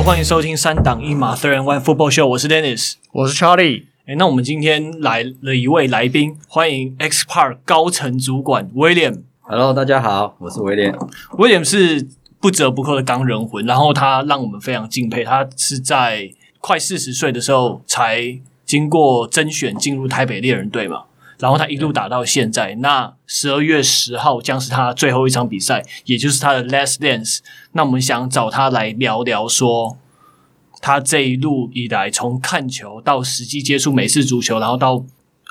Hello，欢迎收听三档一码 Third and One Football Show，我是 Dennis，我是 Charlie。诶，那我们今天来了一位来宾，欢迎 X Park 高层主管 William。Hello，大家好，我是 William。William 是不折不扣的钢人魂，然后他让我们非常敬佩。他是在快四十岁的时候才经过甄选进入台北猎人队嘛。然后他一路打到现在，那十二月十号将是他最后一场比赛，也就是他的 last dance。那我们想找他来聊聊，说他这一路以来，从看球到实际接触美式足球，然后到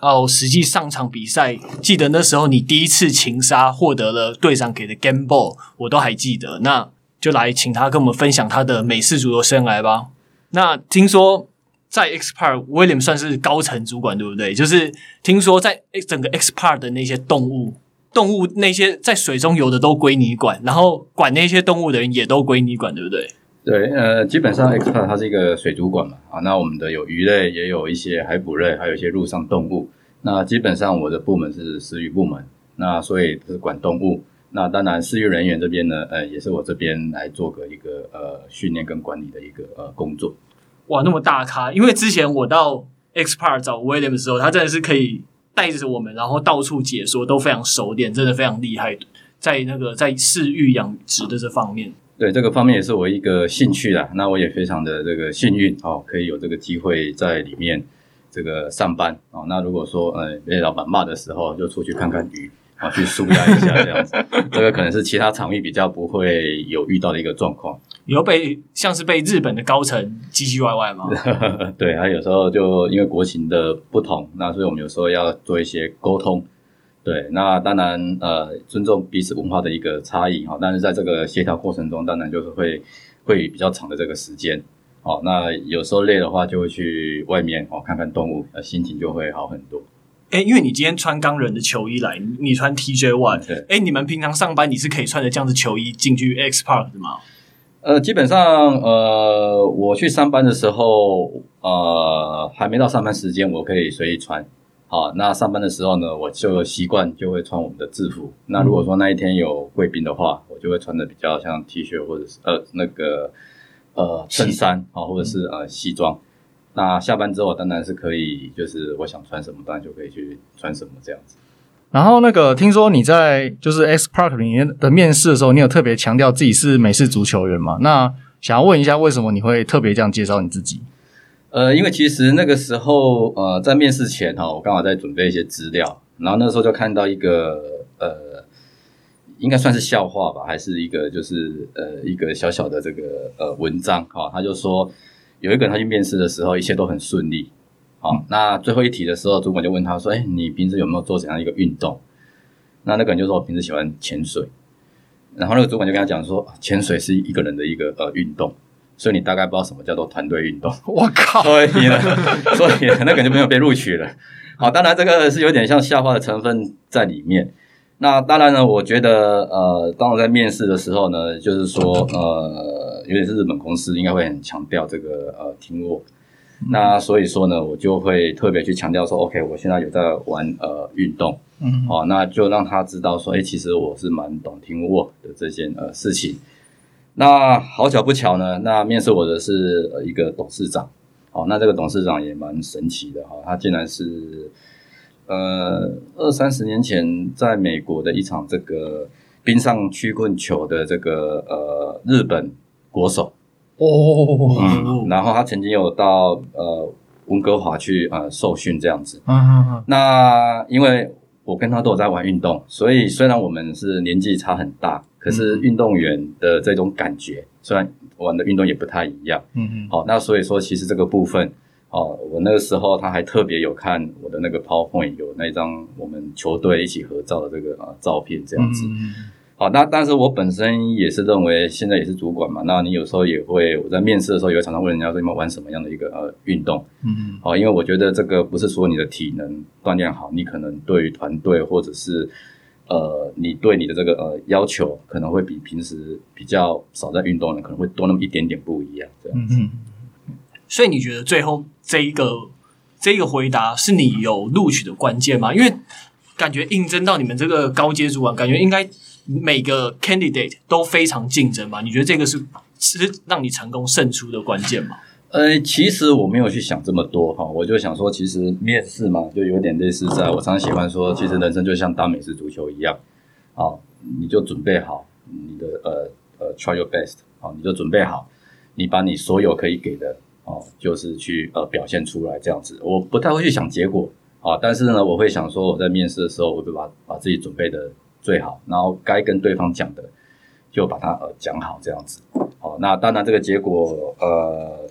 哦实际上场比赛。记得那时候你第一次擒杀获得了队长给的 game ball，我都还记得。那就来请他跟我们分享他的美式足球生涯吧。那听说。在 X Park，William 算是高层主管，对不对？就是听说在整个 X Park 的那些动物，动物那些在水中游的都归你管，然后管那些动物的人也都归你管，对不对？对，呃，基本上 X Park 它是一个水族馆嘛，啊，那我们的有鱼类，也有一些海捕类，还有一些陆上动物。那基本上我的部门是食鱼部门，那所以是管动物。那当然，饲育人员这边呢，呃，也是我这边来做个一个呃训练跟管理的一个呃工作。哇，那么大咖！因为之前我到 X Park 找 William 的时候，他真的是可以带着我们，然后到处解说，都非常熟练，真的非常厉害。在那个在饲育养殖的这方面，对这个方面也是我一个兴趣啦。那我也非常的这个幸运哦，可以有这个机会在里面这个上班哦。那如果说呃被老板骂的时候，就出去看看鱼。啊，去舒压一下这样子，这个可能是其他场域比较不会有遇到的一个状况。有被像是被日本的高层唧唧歪歪吗？对，还有时候就因为国情的不同，那所以我们有时候要做一些沟通。对，那当然呃尊重彼此文化的一个差异哈，但是在这个协调过程中，当然就是会会比较长的这个时间。哦，那有时候累的话，就会去外面哦看看动物，呃，心情就会好很多。哎，因为你今天穿钢人的球衣来，你穿 TJ One，对，哎，你们平常上班你是可以穿着这样子球衣进去 X Park 的吗？呃，基本上，呃，我去上班的时候，呃，还没到上班时间，我可以随意穿。好，那上班的时候呢，我就习惯就会穿我们的制服。那如果说那一天有贵宾的话，我就会穿的比较像 T 恤或者是呃那个呃衬衫啊，或者是呃西装。那下班之后当然是可以，就是我想穿什么，当然就可以去穿什么这样子。然后那个听说你在就是 X Park 里面的面试的时候，你有特别强调自己是美式足球员吗？那想要问一下，为什么你会特别这样介绍你自己？呃，因为其实那个时候呃在面试前哈，我刚好在准备一些资料，然后那时候就看到一个呃，应该算是笑话吧，还是一个就是呃一个小小的这个呃文章哈，他就说。有一个人他去面试的时候，一切都很顺利。好、嗯，那最后一题的时候，主管就问他说：“哎，你平时有没有做怎样一个运动？”那那个人就说：“我平时喜欢潜水。”然后那个主管就跟他讲说：“潜水是一个人的一个呃运动，所以你大概不知道什么叫做团队运动。”我靠！所以呢，所以那个人就没有被录取了。好，当然这个是有点像笑话的成分在里面。那当然呢，我觉得呃，当我在面试的时候呢，就是说呃，尤其是日本公司，应该会很强调这个呃 teamwork。那所以说呢，我就会特别去强调说，OK，我现在有在玩呃运动，嗯，好，那就让他知道说，诶，其实我是蛮懂 teamwork 的这件呃事情。那好巧不巧呢，那面试我的是一个董事长，哦，那这个董事长也蛮神奇的哈，他竟然是。呃，二三十年前，在美国的一场这个冰上曲棍球的这个呃日本国手哦、嗯，然后他曾经有到呃温哥华去呃受训这样子。嗯嗯嗯。那因为我跟他都有在玩运动，所以虽然我们是年纪差很大，可是运动员的这种感觉，虽然玩的运动也不太一样。嗯嗯。好，那所以说，其实这个部分。哦，我那个时候他还特别有看我的那个 PowerPoint，有那张我们球队一起合照的这个啊照片，这样子。嗯、好，那但是我本身也是认为，现在也是主管嘛，那你有时候也会我在面试的时候也会常常问人家说你们玩什么样的一个呃运动？嗯，好，因为我觉得这个不是说你的体能锻炼好，你可能对于团队或者是呃你对你的这个呃要求可能会比平时比较少在运动的可能会多那么一点点不一样，这样子。嗯所以你觉得最后这一个这一个回答是你有录取的关键吗？因为感觉应征到你们这个高阶主管，感觉应该每个 candidate 都非常竞争吧？你觉得这个是是让你成功胜出的关键吗？呃，其实我没有去想这么多哈，我就想说，其实面试嘛，就有点类似在我常常喜欢说，其实人生就像打美式足球一样，啊，你就准备好你的呃呃 try your best，好，你就准备好，你把你所有可以给的哦，就是去呃表现出来这样子。我不太会去想结果啊，但是呢，我会想说我在面试的时候，我会把把自己准备的最好，然后该跟对方讲的。就把它呃讲好这样子，好，那当然这个结果呃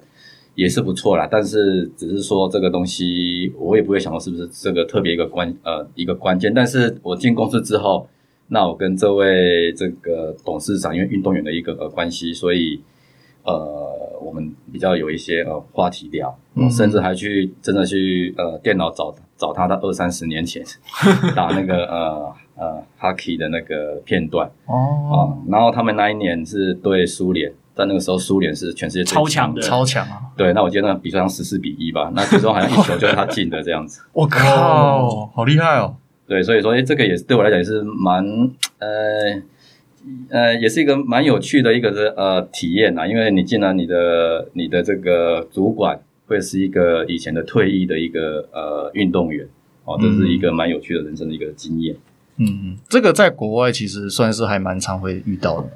也是不错啦，但是只是说这个东西我也不会想到是不是这个特别一个关呃一个关键，但是我进公司之后，那我跟这位这个董事长因为运动员的一个呃关系，所以呃我们比较有一些呃话题聊，嗯，甚至还去真的去呃电脑找找他的二三十年前 打那个呃。呃，hockey 的那个片段哦，啊，然后他们那一年是对苏联，但那个时候苏联是全世界超强的，超强啊！对，那我记得那比赛上十四比一吧，那最终好像一球就是他进的这样子。我靠，好厉害哦！对，所以说，哎，这个也是对我来讲也是蛮呃呃，也是一个蛮有趣的一个呃体验啊，因为你进了你的你的这个主管会是一个以前的退役的一个呃运动员哦，这是一个蛮有趣的人生的一个经验。嗯嗯，这个在国外其实算是还蛮常会遇到的，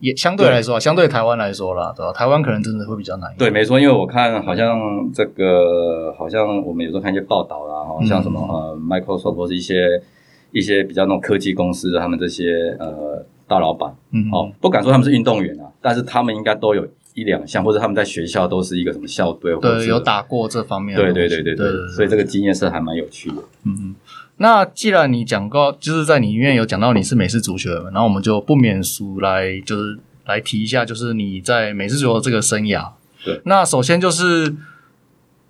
也相对来说，相对台湾来说啦，对吧？台湾可能真的会比较难。对，没错，因为我看好像这个，好像我们有时候看一些报道啦，好像什么呃，Microsoft 或是一些一些比较那种科技公司，他们这些呃大老板，嗯，哦，不敢说他们是运动员啊，但是他们应该都有一两项，或者他们在学校都是一个什么校队，或者对，有打过这方面的。对对对对对，所以这个经验是还蛮有趣的。嗯嗯。那既然你讲过，就是在你里面有讲到你是美式足球员，然后我们就不免俗来，就是来提一下，就是你在美式足球的这个生涯。对，那首先就是，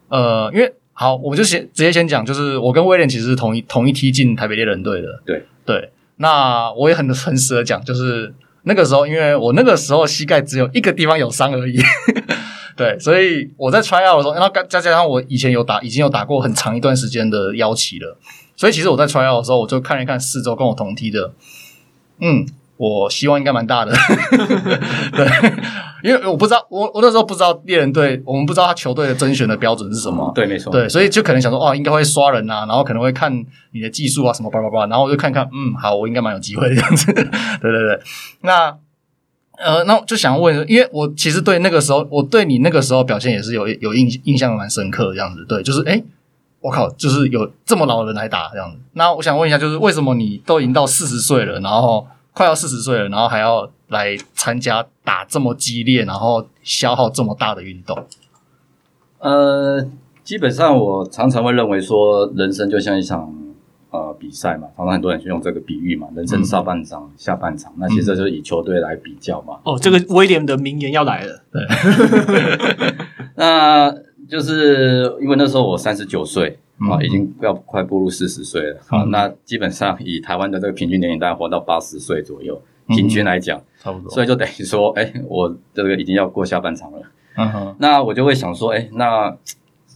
呃，因为好，我就先直接先讲，就是我跟威廉其实是同一同一梯进台北猎人队的。对对，那我也很诚实的讲，就是那个时候，因为我那个时候膝盖只有一个地方有伤而已。对，所以我在 try out 的时候，然后再加上我以前有打，已经有打过很长一段时间的腰旗了。所以其实我在 try out 的时候，我就看一看四周跟我同梯的，嗯，我希望应该蛮大的，对，因为我不知道，我我那时候不知道猎人队，我们不知道他球队的甄选的标准是什么，对，没错，对，所以就可能想说，哦，应该会刷人啊，然后可能会看你的技术啊什么叭叭叭，然后我就看看，嗯，好，我应该蛮有机会的这样子，对对对，那呃，那就想问，因为我其实对那个时候，我对你那个时候表现也是有有印印象蛮深刻的这样子，对，就是诶我靠，就是有这么老的人来打这样子。那我想问一下，就是为什么你都已经到四十岁了，然后快要四十岁了，然后还要来参加打这么激烈，然后消耗这么大的运动？呃，基本上我常常会认为说，人生就像一场呃比赛嘛，常常很多人就用这个比喻嘛，人生上半场、嗯、下半场，那其实就是以球队来比较嘛。哦，这个威廉的名言要来了，对，那。就是因为那时候我三十九岁啊，已经要快步入四十岁了啊。那基本上以台湾的这个平均年龄，大概活到八十岁左右，平均来讲，差不多。所以就等于说，哎，我这个已经要过下半场了。嗯哼。那我就会想说，哎，那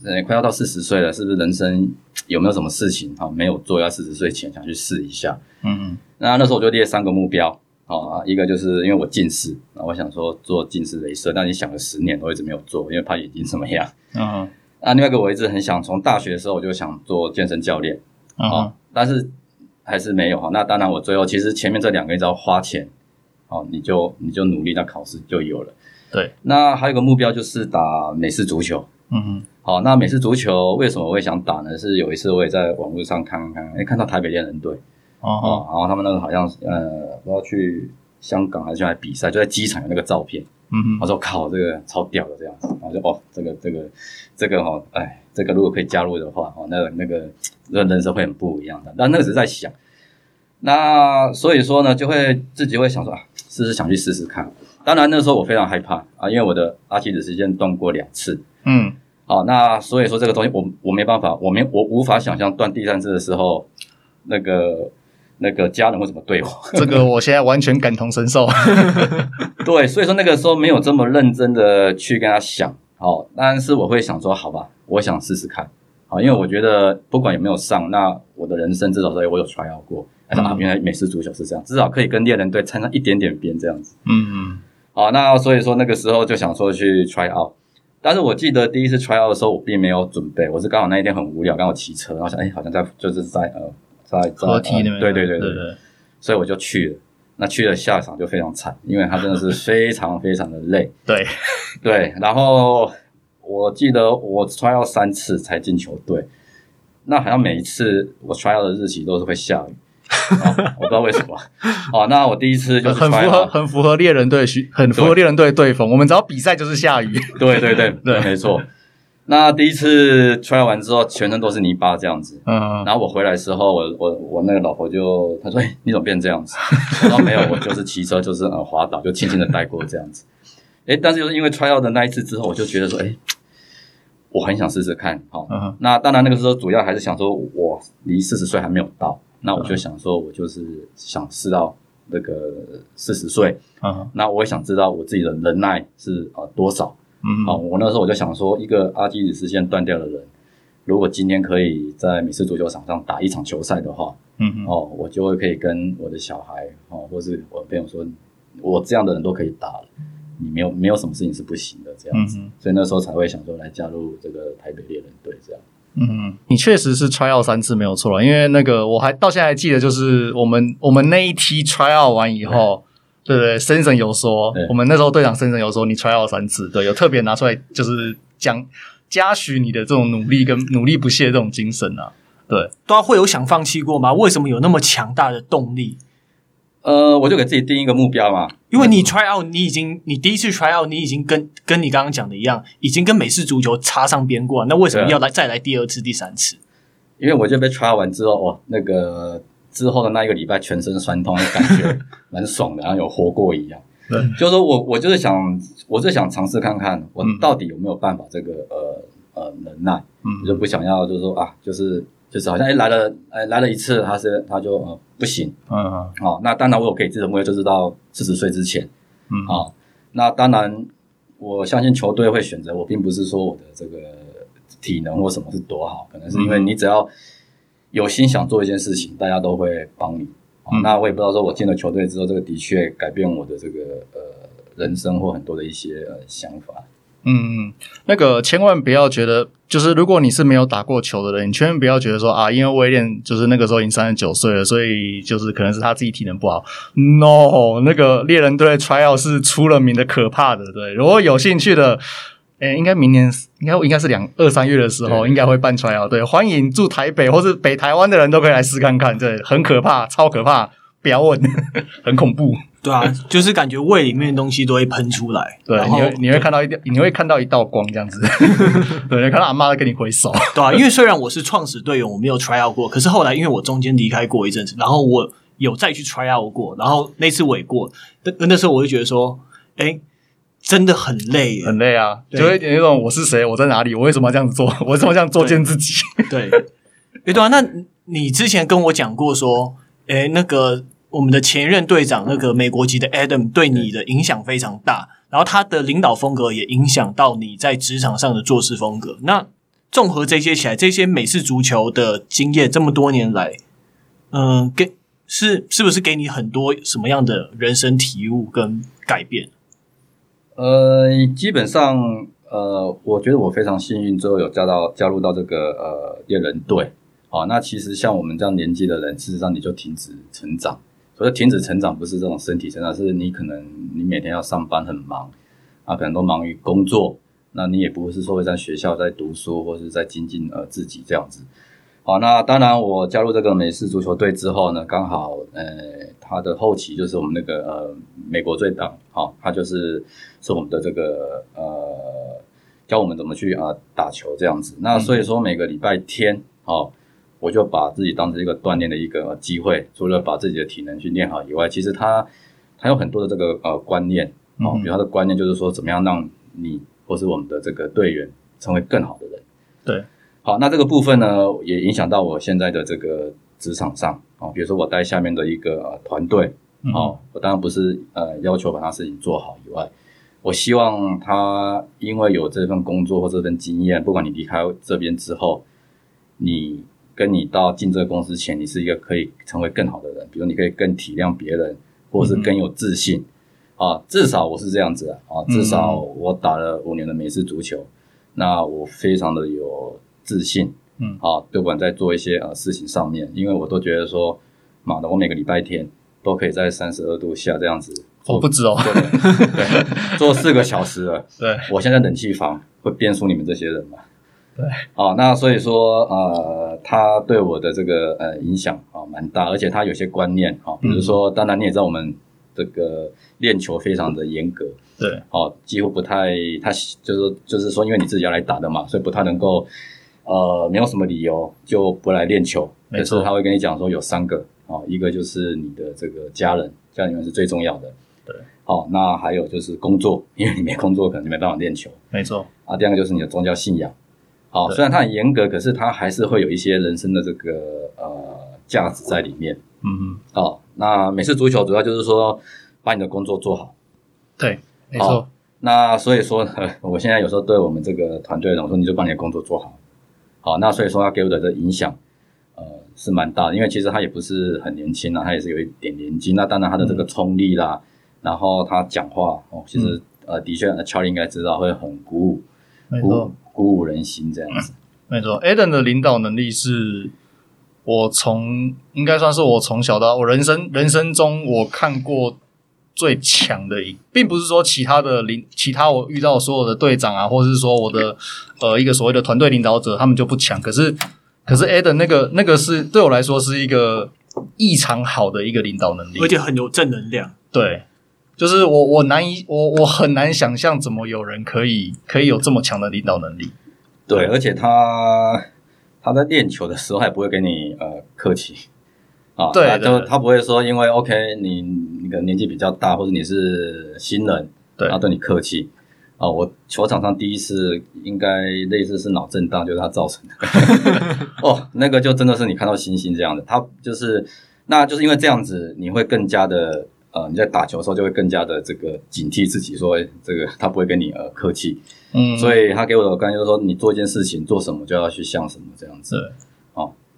呃快要到四十岁了，是不是人生有没有什么事情哈没有做，要四十岁前想去试一下？嗯嗯。那那时候我就列三个目标啊，一个就是因为我近视，那我想说做近视雷射，但你想了十年都一直没有做，因为怕眼睛怎么样。嗯，uh. 那另外一个我一直很想，从大学的时候我就想做健身教练啊，uh. 但是还是没有哈。那当然，我最后其实前面这两个一直要花钱，哦，你就你就努力，那考试就有了。对，那还有一个目标就是打美式足球。嗯哼、uh，huh. 好，那美式足球为什么我会想打呢？是有一次我也在网络上看看，哎，看到台北猎人队啊，uh huh. 然后他们那个好像呃，我要去香港还是去来比赛，就在机场有那个照片。嗯哼，我说靠，这个超屌的这样子，然后就哦，这个这个这个哈，哎，这个如果可以加入的话，哦，那个那个那个人生会很不一样的。但那个只是在想，那所以说呢，就会自己会想说啊，试试想去试试看。当然那时候我非常害怕啊，因为我的阿基里斯腱断过两次。嗯，好，那所以说这个东西我我没办法，我没我无法想象断第三次的时候那个。那个家人会怎么对我？这个我现在完全感同身受。对，所以说那个时候没有这么认真的去跟他想，好，但是我会想说，好吧，我想试试看，好，因为我觉得不管有没有上，那我的人生至少说我有 try out 过，哎、嗯、啊，原来美式足球是这样，至少可以跟猎人队掺上一点点边这样子。嗯嗯。好，那所以说那个时候就想说去 try out，但是我记得第一次 try out 的时候，我并没有准备，我是刚好那一天很无聊，刚好骑车，然后想，哎，好像在就是在呃在在河堤那边、呃，对对对对，对对，所以我就去了。那去了下场就非常惨，因为他真的是非常非常的累。对对，然后我记得我 try out 三次才进球队，那好像每一次我 try out 的日期都是会下雨。哦、我不知道为什么。哦，那我第一次就是很符合，很符合猎人队需，很符合猎人队队风。我们只要比赛就是下雨。对对对 对，没错。那第一次 try 完之后，全身都是泥巴这样子。嗯。然后我回来的时候，我我我那个老婆就她说：“哎，你怎么变这样子？” 然后：“没有，我就是骑车，就是呃滑倒，就轻轻的带过这样子。”哎，但是就是因为 try out 的那一次之后，我就觉得说：“哎，我很想试试看。”好。嗯。那当然，那个时候主要还是想说，我离四十岁还没有到。那我就想说，我就是想试到那个四十岁，啊，那我也想知道我自己的能耐是呃多少，嗯，好，我那时候我就想说，一个阿基里斯腱断掉的人，如果今天可以在美式足球场上打一场球赛的话，嗯，哦，我就会可以跟我的小孩，哦，或是我的朋友说，我这样的人都可以打了，你没有没有什么事情是不行的这样子，所以那时候才会想说来加入这个台北猎人队这样。嗯，你确实是 try out 三次没有错了，因为那个我还到现在还记得，就是我们我们那一梯 try out 完以后，对，对对，森森有说，我们那时候队长森森有说你 try out 三次，对，有特别拿出来就是讲嘉许你的这种努力跟努力不懈的这种精神啊，对，都会有想放弃过吗？为什么有那么强大的动力？呃，我就给自己定一个目标嘛，因为你 try out，你已经你第一次 try out，你已经跟跟你刚刚讲的一样，已经跟美式足球插上边过，那为什么要来再来第二次、第三次？因为我就被 try 完之后，哇，那个之后的那一个礼拜全身酸痛，感觉 蛮爽的，然后有活过一样。对，就是说我我就是想，我就想尝试看看，我到底有没有办法这个呃呃能耐，嗯，我就不想要就是说啊，就是。就是好像哎来了哎来了一次，他是他就呃不行，嗯。嗯，好，那当然我有给自己的目标就是到四十岁之前，嗯，好，那当然我相信球队会选择我，并不是说我的这个体能或什么是多好，可能是因为你只要有心想做一件事情，大家都会帮你。嗯，那我也不知道说我进了球队之后，这个的确改变我的这个呃人生或很多的一些呃想法。嗯嗯，那个千万不要觉得，就是如果你是没有打过球的人，你千万不要觉得说啊，因为威廉就是那个时候已经三十九岁了，所以就是可能是他自己体能不好。No，那个猎人队 tryout 是出了名的可怕的。对，如果有兴趣的，诶，应该明年应该应该是两二三月的时候，应该会办 tryout。对，欢迎住台北或是北台湾的人都可以来试看看。对，很可怕，超可怕，不要问，很恐怖。对啊，就是感觉胃里面的东西都会喷出来。对，你会你会看到一你会看到一道光这样子。对，你看到阿妈在跟你挥手。对啊，因为虽然我是创始队员，我没有 try out 过，可是后来因为我中间离开过一阵子，然后我有再去 try out 过，然后那次我也过。那那时候我就觉得说，哎，真的很累，很累啊，就会有点那种我是谁，我在哪里，我为什么要这样子做，我为什么这样作践自己？对，对，对啊，那你之前跟我讲过说，哎，那个。我们的前任队长那个美国籍的 Adam 对你的影响非常大，然后他的领导风格也影响到你在职场上的做事风格。那综合这些起来，这些美式足球的经验这么多年来，嗯、呃，给是是不是给你很多什么样的人生体悟跟改变？呃，基本上，呃，我觉得我非常幸运，之后有加到加入到这个呃猎人队。好，那其实像我们这样年纪的人，事实上你就停止成长。所以停止成长不是这种身体成长，是你可能你每天要上班很忙啊，可能都忙于工作，那你也不是说会在学校在读书或是在精进呃自己这样子。好，那当然我加入这个美式足球队之后呢，刚好呃他的后期就是我们那个呃美国队长，好，他就是是我们的这个呃教我们怎么去啊打球这样子。那所以说每个礼拜天，好。我就把自己当成一个锻炼的一个机会，除了把自己的体能去练好以外，其实他他有很多的这个呃观念啊，比如他的观念就是说，怎么样让你或是我们的这个队员成为更好的人。对，好，那这个部分呢，也影响到我现在的这个职场上啊，比如说我带下面的一个呃团队啊，我当然不是呃要求把他事情做好以外，我希望他因为有这份工作或这份经验，不管你离开这边之后，你。跟你到进这个公司前，你是一个可以成为更好的人，比如你可以更体谅别人，或者是更有自信。啊，至少我是这样子啊，啊，至少我打了五年的美式足球，嗯、那我非常的有自信，嗯，啊，不管在做一些呃事情上面，因为我都觉得说，妈的，我每个礼拜天都可以在三十二度下这样子，我不止哦，对，做四个小时了，对，我现在冷气房会变输你们这些人吗？对，啊，那所以说呃，他对我的这个呃影响啊蛮大，而且他有些观念啊，比如说，当然你也知道我们。这个练球非常的严格，对，哦，几乎不太，他就是就是说，因为你自己要来打的嘛，所以不太能够，呃，没有什么理由就不来练球。没错，他会跟你讲说有三个，哦，一个就是你的这个家人，家里面是最重要的，对，好，那还有就是工作，因为你没工作可能就没办法练球，没错。啊，第二个就是你的宗教信仰，好，虽然他很严格，可是他还是会有一些人生的这个呃价值在里面，嗯嗯，哦。那美式足球主要就是说，把你的工作做好。对，没错。那所以说呢，我现在有时候对我们这个团队的我说，你就把你的工作做好。好，那所以说他给我的这影响，呃，是蛮大的。因为其实他也不是很年轻啊，他也是有一点年纪。那当然他的这个冲力啦，嗯、然后他讲话哦，其实、嗯、呃，的确，乔林应该知道会很鼓舞，没错，鼓鼓舞人心这样子。没错，Adam 的领导能力是。我从应该算是我从小到我人生人生中我看过最强的一，并不是说其他的领其他我遇到所有的队长啊，或者是说我的呃一个所谓的团队领导者，他们就不强。可是可是 Adam 那个那个是对我来说是一个异常好的一个领导能力，而且很有正能量。对，就是我我难以我我很难想象怎么有人可以可以有这么强的领导能力。对，而且他。他在练球的时候，还不会跟你呃客气啊，对，他就他不会说，因为 OK，你那个年纪比较大，或者你是新人，对，他对你客气啊。我球场上第一次应该类似是脑震荡，就是他造成的。哦，那个就真的是你看到星星这样的，他就是，那就是因为这样子，你会更加的呃，你在打球的时候就会更加的这个警惕自己，说这个他不会跟你呃客气。嗯，所以他给我的感觉就是说，你做一件事情做什么就要去像什么这样子。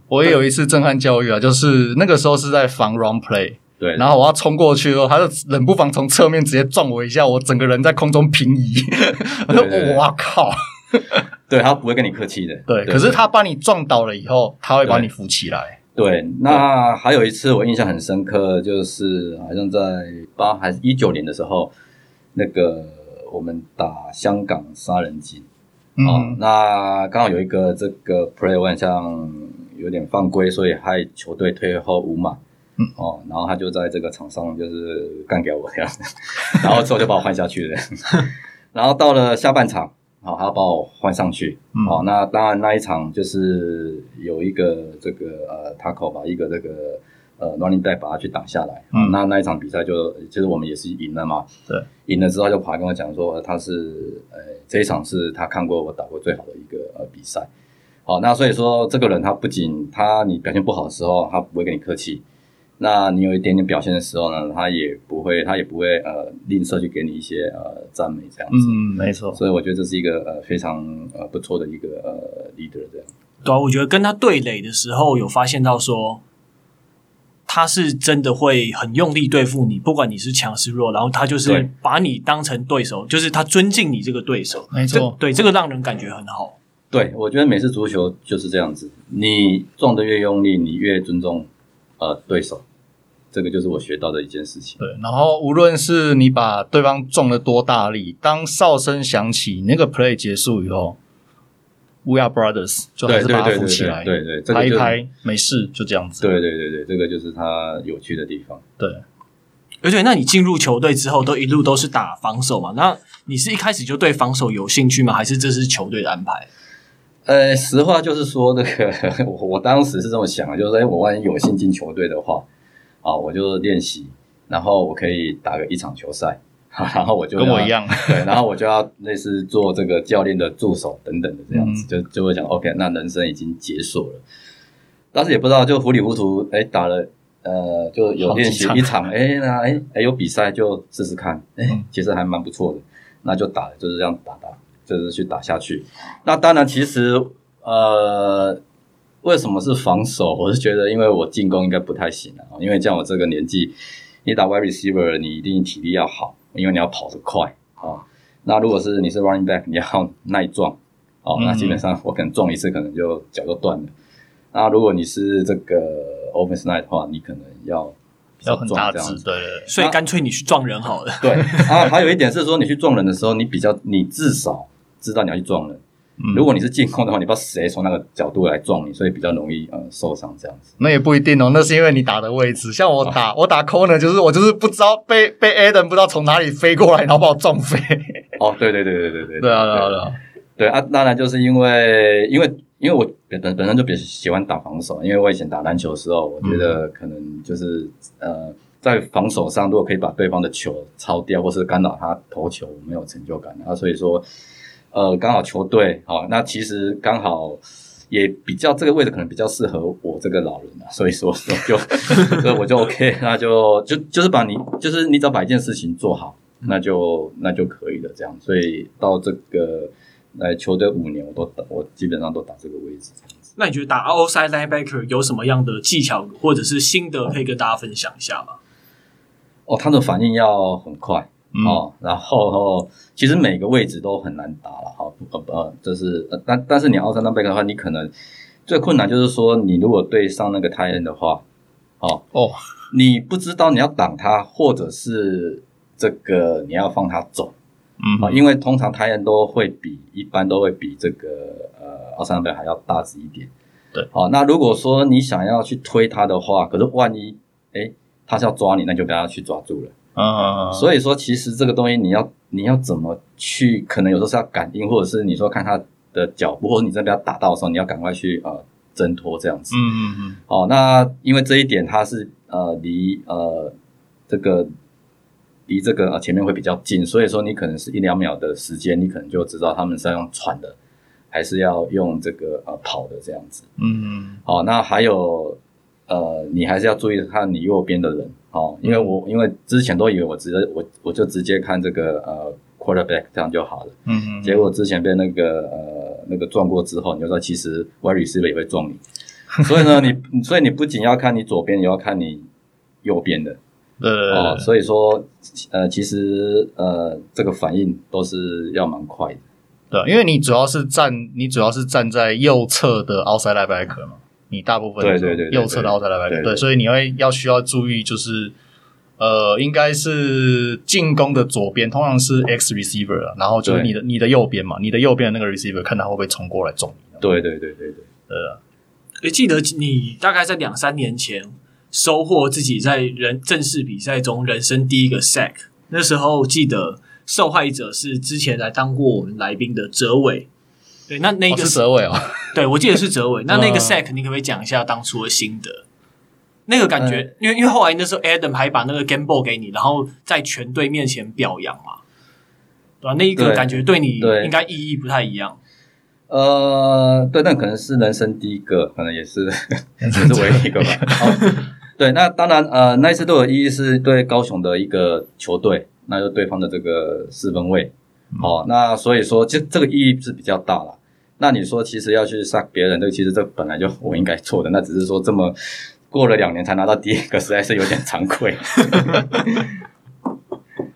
我也有一次震撼教育啊，就是那个时候是在防 run play，对，然后我要冲过去的时候，他就冷不防从侧面直接撞我一下，我整个人在空中平移。我说哇靠！对，他不会跟你客气的。对，可是他把你撞倒了以后，他会把你扶起来。对，那还有一次我印象很深刻，就是好像在八还是一九年的时候，那个。我们打香港杀人机，嗯、哦，那刚好有一个这个 play 好像有点犯规，所以害球队退后五码，嗯，哦，然后他就在这个场上就是干掉我这样，然后之后就把我换下去了，然后到了下半场，好、哦，他要把我换上去，嗯，好、哦，那当然那一场就是有一个这个呃 tackle 吧，一个这个。呃，running back 把他去挡下来，嗯，那那一场比赛就其实我们也是赢了嘛，对，赢了之后就跑来跟我讲说他是，呃，这一场是他看过我打过最好的一个呃比赛，好，那所以说这个人他不仅他你表现不好的时候他不会跟你客气，那你有一点点表现的时候呢，他也不会他也不会呃吝啬去给你一些呃赞美这样子，嗯，没错，所以我觉得这是一个呃非常呃不错的一个呃 leader 这样，对啊，我觉得跟他对垒的时候有发现到说。他是真的会很用力对付你，不管你是强是弱，然后他就是把你当成对手，对就是他尊敬你这个对手。没错，对，这个让人感觉很好。对，我觉得美式足球就是这样子，你撞得越用力，你越尊重呃对手，这个就是我学到的一件事情。对，然后无论是你把对方撞得多大力，当哨声响起，那个 play 结束以后。We are brothers，就还是把他扶起来，对对，拍一拍，没事，就这样子。对对对对，这个就是他有趣的地方。对，而且那你进入球队之后，都一路都是打防守嘛？那你是一开始就对防守有兴趣吗？还是这是球队的安排？呃，实话就是说，那个 我我当时是这么想的，就是说，哎，我万一有幸进球队的话，啊，我就练习，然后我可以打个一场球赛。然后我就跟我一样，对，然后我就要类似做这个教练的助手等等的这样子，嗯、就就会想 OK，那人生已经结束了。当时也不知道，就糊里糊涂，哎，打了呃，就有练习一场，哎，那哎哎有比赛就试试看，哎，其实还蛮不错的，那就打，就是这样打打，就是去打下去。那当然，其实呃，为什么是防守？我是觉得，因为我进攻应该不太行啊，因为像我这个年纪，你打 wide receiver，你一定体力要好。因为你要跑得快啊、哦。那如果是你是 running back，你要耐撞哦，那基本上我可能撞一次，可能就脚就断了。那如果你是这个 offensive line 的话，你可能要要很大只，对，所以干脆你去撞人好了。对啊，还有一点是说，你去撞人的时候，你比较，你至少知道你要去撞人。嗯、如果你是进攻的话，你不知道谁从那个角度来撞你，所以比较容易呃受伤这样子。那也不一定哦，那是因为你打的位置。像我打、哦、我打 corner，就是我就是不知道被被 Adam 不知道从哪里飞过来，然后把我撞飞。哦，对对对对对对。对啊对啊对啊。对啊，当然就是因为因为因为我本本身就比较喜欢打防守，因为我以前打篮球的时候，我觉得可能就是、嗯、呃在防守上，如果可以把对方的球抄掉，或是干扰他投球，我没有成就感啊，所以说。呃，刚好球队好，那其实刚好也比较这个位置可能比较适合我这个老人啊，所以说就 所以我就 OK，那就就就是把你就是你只要把一件事情做好，那就那就可以了这样。所以到这个来球队五年，我都打，我基本上都打这个位置。那你觉得打 outside linebacker 有什么样的技巧或者是心得可以跟大家分享一下吗？哦，他的反应要很快。嗯、哦，然后其实每个位置都很难打了，哈，呃呃，就是，呃、但但是你 outside linebacker 的话，你可能最困难就是说，你如果对上那个 tight end 的话，哦哦，你不知道你要挡他，或者是这个你要放他走，嗯，啊，因为通常 tight end 都会比一般都会比这个呃 outside linebacker 还要大只一点，对，好，哦，那如果说你想要去推他的话，可是万一诶他是要抓你，那就不要去抓住了。啊，所以说其实这个东西你要你要怎么去，可能有时候是要感应，或者是你说看他的脚步，或者你真的要打到的时候，你要赶快去呃挣脱这样子。嗯嗯嗯。哦，那因为这一点它是呃离呃这个离这个呃前面会比较近，所以说你可能是一两秒的时间，你可能就知道他们是要用喘的，还是要用这个呃跑的这样子。嗯嗯。好，那还有呃，你还是要注意看你右边的人。哦，因为我因为之前都以为我直接我我就直接看这个呃 quarterback 这样就好了，嗯嗯，结果之前被那个呃那个撞过之后，你就说其实 wide receiver 也会撞你，所以呢你所以你不仅要看你左边，也要看你右边的，呃，哦，所以说呃其实呃这个反应都是要蛮快的，对，因为你主要是站你主要是站在右侧的 outside linebacker 嘛。你大部分对对对右侧的 outside linebacker 对，所以你会要需要注意，就是呃，应该是进攻的左边通常是 X receiver 啊，然后就是你的你的右边嘛，你的右边的那个 receiver 看他会不会冲过来撞你。对对对对对，呃，诶，记得你大概在两三年前收获自己在人正式比赛中人生第一个 sack，那时候记得受害者是之前来当过我们来宾的哲伟。对，那那个、哦、是哲伟哦。对，我记得是哲伟。那那个 sack，你可不可以讲一下当初的心得？那个感觉，因为因为后来那时候 Adam 还把那个 game ball 给你，然后在全队面前表扬嘛，对吧？那一个感觉对你应该意义不太一样。呃，对，那可能是人生第一个，可能也是 也是唯一一个吧。好，对，那当然，呃，那一次对我意义是对高雄的一个球队，那就对方的这个四分卫。好、哦，那所以说，这这个意义是比较大了。那你说，其实要去 sack 别人，这个其实这本来就我应该做的，那只是说这么过了两年才拿到第一个，实在是有点惭愧。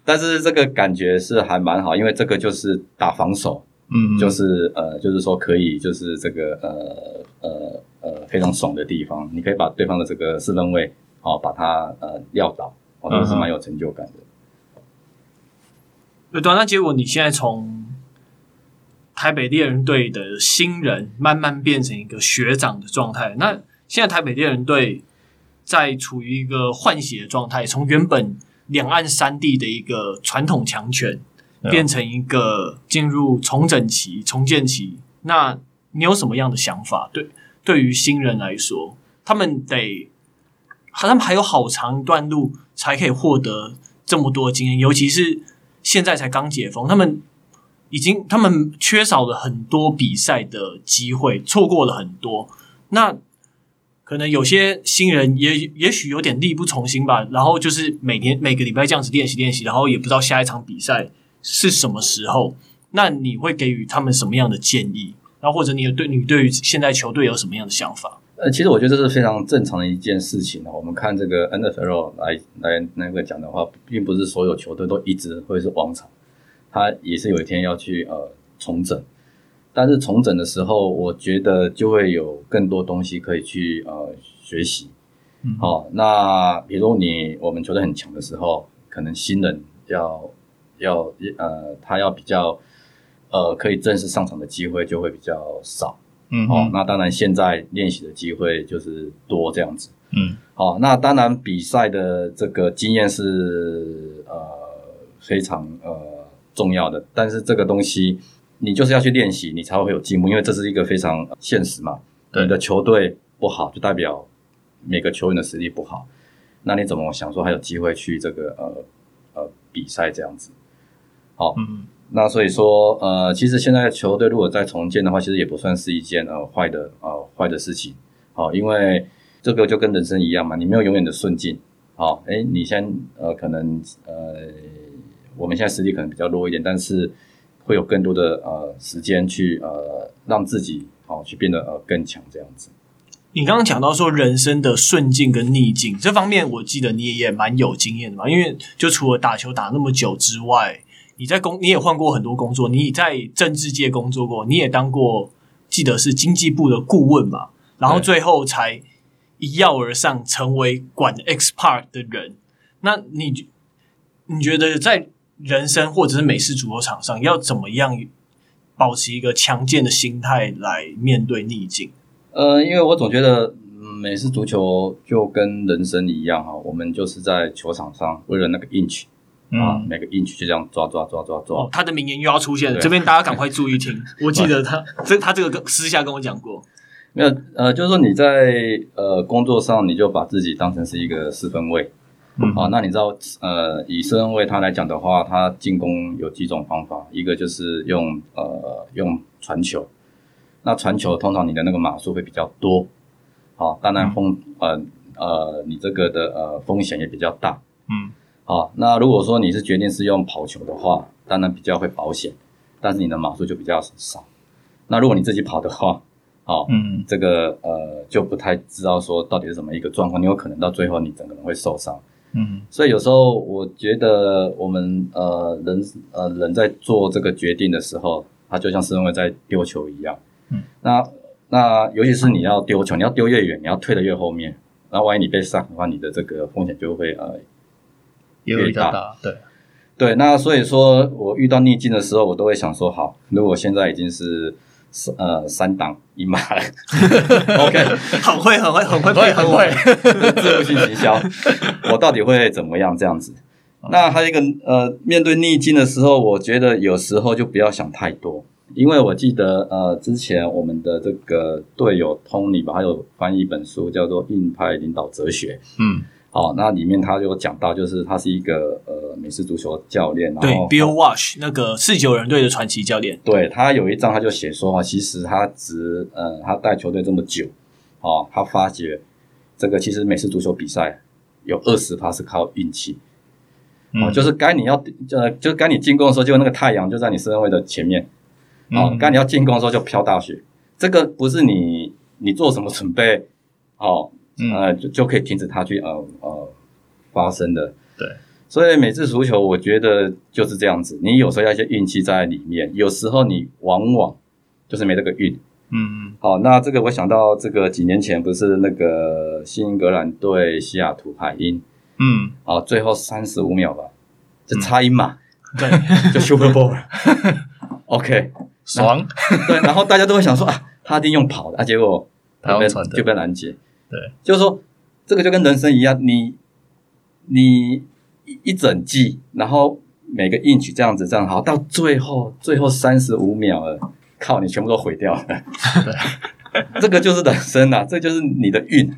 但是这个感觉是还蛮好，因为这个就是打防守，嗯，就是呃，就是说可以，就是这个呃呃呃非常爽的地方，你可以把对方的这个四分卫，哦，把他呃撂倒，哦，都是蛮有成就感的。对，那结果你现在从台北猎人队的新人慢慢变成一个学长的状态。那现在台北猎人队在处于一个换血的状态，从原本两岸三地的一个传统强权，变成一个进入重整期、重建期。那你有什么样的想法？对，对于新人来说，他们得，他们还有好长一段路才可以获得这么多经验，尤其是。现在才刚解封，他们已经他们缺少了很多比赛的机会，错过了很多。那可能有些新人也也许有点力不从心吧。然后就是每天每个礼拜这样子练习练习，然后也不知道下一场比赛是什么时候。那你会给予他们什么样的建议？然后或者你有对你对于现在球队有什么样的想法？呃，其实我觉得这是非常正常的一件事情。我们看这个 NFL 来来那个讲的话，并不是所有球队都一直会是王朝，他也是有一天要去呃重整。但是重整的时候，我觉得就会有更多东西可以去呃学习。嗯，好，那比如你我们球队很强的时候，可能新人要要呃，他要比较呃可以正式上场的机会就会比较少。嗯，好，那当然现在练习的机会就是多这样子。嗯，好，那当然比赛的这个经验是呃非常呃重要的，但是这个东西。你就是要去练习，你才会有进步，因为这是一个非常现实嘛。对，你的球队不好，就代表每个球员的实力不好。那你怎么想说还有机会去这个呃呃比赛这样子？好，嗯，那所以说呃，其实现在球队如果再重建的话，其实也不算是一件呃坏的呃坏的事情。好，因为这个就跟人生一样嘛，你没有永远的顺境。好，诶，你先呃可能呃我们现在实力可能比较弱一点，但是。会有更多的呃时间去呃让自己好、哦、去变得呃更强这样子。你刚刚讲到说人生的顺境跟逆境这方面，我记得你也蛮有经验的嘛。因为就除了打球打那么久之外，你在工你也换过很多工作，你在政治界工作过，你也当过记得是经济部的顾问嘛。然后最后才一跃而上成为管 Xpark 的人。那你你觉得在？人生或者是美式足球场上，要怎么样保持一个强健的心态来面对逆境？呃，因为我总觉得美式足球就跟人生一样哈，我们就是在球场上为了那个 inch、嗯、啊，每个 inch 就这样抓抓抓抓抓。哦，他的名言又要出现了，这边大家赶快注意听。我记得他这他这个私下跟我讲过，没有呃，就是说你在呃工作上，你就把自己当成是一个四分卫。嗯，好，那你知道，呃，以四分卫他来讲的话，他进攻有几种方法，一个就是用呃用传球，那传球通常你的那个码数会比较多，好，当然风呃呃你这个的呃风险也比较大，嗯，好，那如果说你是决定是用跑球的话，当然比较会保险，但是你的码数就比较少，那如果你自己跑的话，好，嗯，这个呃就不太知道说到底是什么一个状况，你有可能到最后你整个人会受伤。嗯，所以有时候我觉得我们呃人呃人在做这个决定的时候，他就像是因为在丢球一样。嗯，那那尤其是你要丢球，你要丢越远，你要退得越后面，那万一你被上的话，你的这个风险就会呃越大。大对对，那所以说我遇到逆境的时候，我都会想说，好，如果现在已经是。呃，三档一码了，OK，很会，很会，很会，很会，很会，自负性行销，我到底会怎么样这样子？那还有一个呃，面对逆境的时候，我觉得有时候就不要想太多，因为我记得呃，之前我们的这个队友 Tony 吧，还有翻译一本书叫做《硬派领导哲学》，嗯。好，那里面他就讲到，就是他是一个呃美式足球教练，对，Bill Walsh 那个四九人队的传奇教练。对，他有一章他就写说啊，其实他只呃他带球队这么久，哦，他发觉这个其实美式足球比赛有二十趴是靠运气，哦，嗯、就是该你要呃就该你进攻的时候，就那个太阳就在你身位的前面，哦，该、嗯、你要进攻的时候就飘大雪，这个不是你你做什么准备，哦。呃，就就可以停止它去呃呃发生的。对，所以每次足球我觉得就是这样子。你有时候要一些运气在里面，有时候你往往就是没这个运。嗯嗯。好，那这个我想到这个几年前不是那个新英格兰对西雅图海鹰。嗯。好，最后三十五秒吧，就差一码，对，就 Super Bowl 了。OK，爽。对，然后大家都会想说啊，他一定用跑的啊，结果他被就被拦截。对，就是说，这个就跟人生一样，你你一一整季，然后每个 inch 这样子这样好，到最后最后三十五秒了，靠，你全部都毁掉了。对，这个就是人生呐、啊，这就是你的运。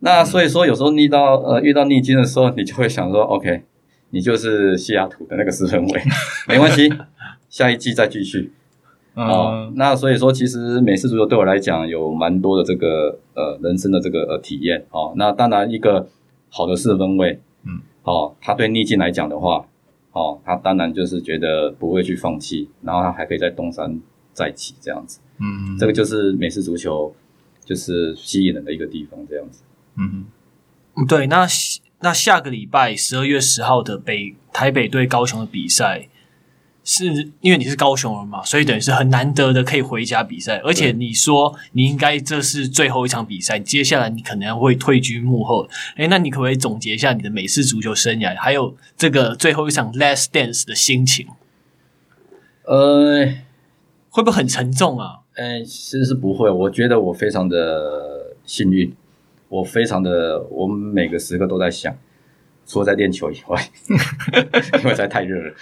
那所以说，有时候遇到呃遇到逆境的时候，你就会想说，OK，你就是西雅图的那个四分卫，没关系，下一季再继续。嗯、哦，那所以说，其实美式足球对我来讲有蛮多的这个呃人生的这个呃体验哦。那当然，一个好的四分卫，嗯，哦，他对逆境来讲的话，哦，他当然就是觉得不会去放弃，然后他还可以再东山再起这样子。嗯，这个就是美式足球，就就是吸引人的一个地方，这样子。嗯嗯，对，那那下个礼拜十二月十号的北台北对高雄的比赛。是因为你是高雄人嘛，所以等于是很难得的可以回家比赛。而且你说你应该这是最后一场比赛，接下来你可能会退居幕后。诶，那你可不可以总结一下你的美式足球生涯，还有这个最后一场 Last Dance 的心情？呃，会不会很沉重啊？呃，其实是不会。我觉得我非常的幸运，我非常的，我每个时刻都在想，除了在练球以外，因为实在太热了。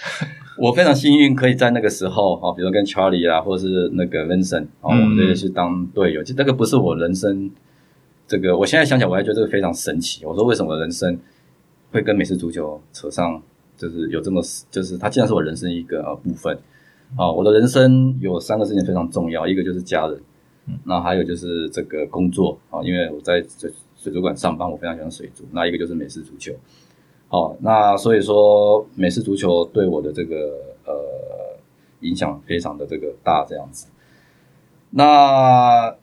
我非常幸运，可以在那个时候啊，比如跟 Charlie 啊，或者是那个 Vincent 啊，我们这些去当队友。其实这个不是我人生，这个我现在想起来，我还觉得这个非常神奇。我说为什么人生会跟美式足球扯上，就是有这么，就是它竟然是我人生一个部分啊。我的人生有三个事情非常重要，一个就是家人，那还有就是这个工作啊，因为我在水水族馆上班，我非常喜欢水族。那一个就是美式足球。好，那所以说美式足球对我的这个呃影响非常的这个大，这样子。那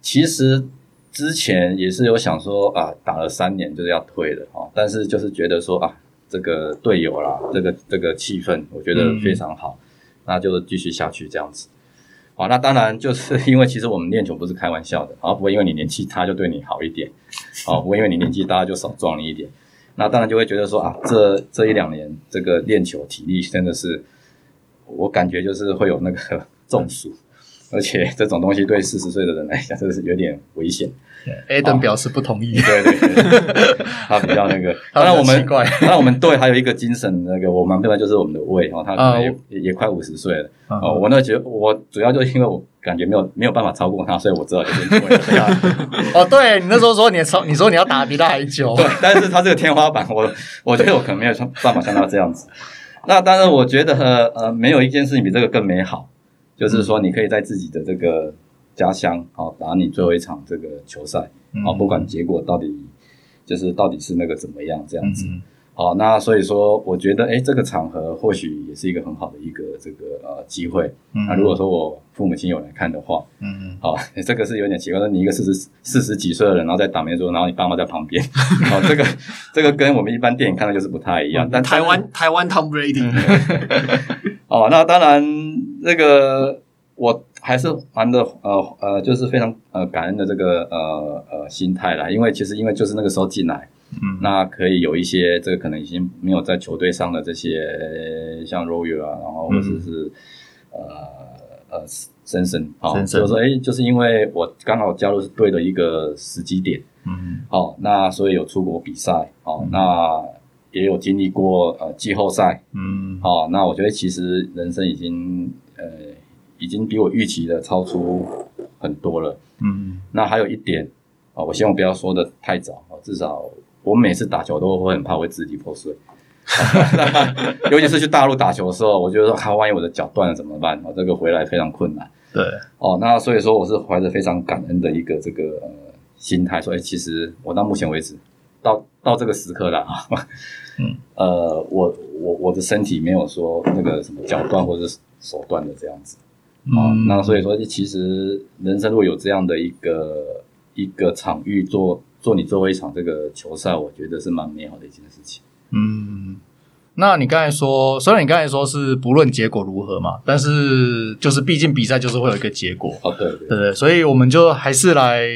其实之前也是有想说啊，打了三年就是要退了啊，但是就是觉得说啊，这个队友啦，这个这个气氛，我觉得非常好，嗯、那就继续下去这样子。好，那当然就是 因为其实我们练球不是开玩笑的，啊，不会因为你年纪大就对你好一点，啊，不会因为你年纪大就少撞你一点。那当然就会觉得说啊，这这一两年这个练球体力真的是，我感觉就是会有那个 中暑，而且这种东西对四十岁的人来讲，真的是有点危险。Adam 表示不同意。对对对，他比较那个。当然我们，当然我们队还有一个精神那个，我们对外？就是我们的魏哦，他可能也也快五十岁了哦。我那觉得我主要就是因为我感觉没有没有办法超过他，所以我知道有点退了。哦，对你那时候说你超，你说你要打比他还久。对，但是他这个天花板，我我觉得我可能没有办法像他这样子。那当然，我觉得呃，没有一件事情比这个更美好，就是说你可以在自己的这个。家乡好，打你最后一场这个球赛，好，不管结果到底就是到底是那个怎么样这样子，好，那所以说我觉得，诶，这个场合或许也是一个很好的一个这个呃机会。那如果说我父母亲有来看的话，嗯嗯，好，这个是有点奇怪，说你一个四十四十几岁的人，然后在打面桌，然后你爸妈在旁边，好，这个 这个跟我们一般电影看的就是不太一样。但台湾台湾 Tom Brady，哦，那当然那个我。还是玩的，呃呃，就是非常呃感恩的这个呃呃心态啦，因为其实因为就是那个时候进来，嗯，那可以有一些这个可能已经没有在球队上的这些像 Royer 啊，然后或者是，呃呃森森，好，就是说哎，就是因为我刚好加入队的一个时机点，嗯，好，那所以有出国比赛，好，嗯、那也有经历过呃季后赛，嗯，好，那我觉得其实人生已经呃。已经比我预期的超出很多了。嗯，那还有一点啊，我希望不要说的太早啊，至少我每次打球都会很怕会支离破碎，尤其是去大陆打球的时候，我觉得说，他万一我的脚断了怎么办？啊，这个回来非常困难。对，哦，那所以说我是怀着非常感恩的一个这个呃心态，所以其实我到目前为止，到到这个时刻了啊，嗯，呃，我我我的身体没有说那个什么脚断或者是手断的这样子。啊、嗯，那所以说，其实人生如果有这样的一个一个场域做做你最后一场这个球赛，我觉得是蛮美好的一件事情。嗯，那你刚才说，虽然你刚才说是不论结果如何嘛，但是就是毕竟比赛就是会有一个结果。哦，对对对，所以我们就还是来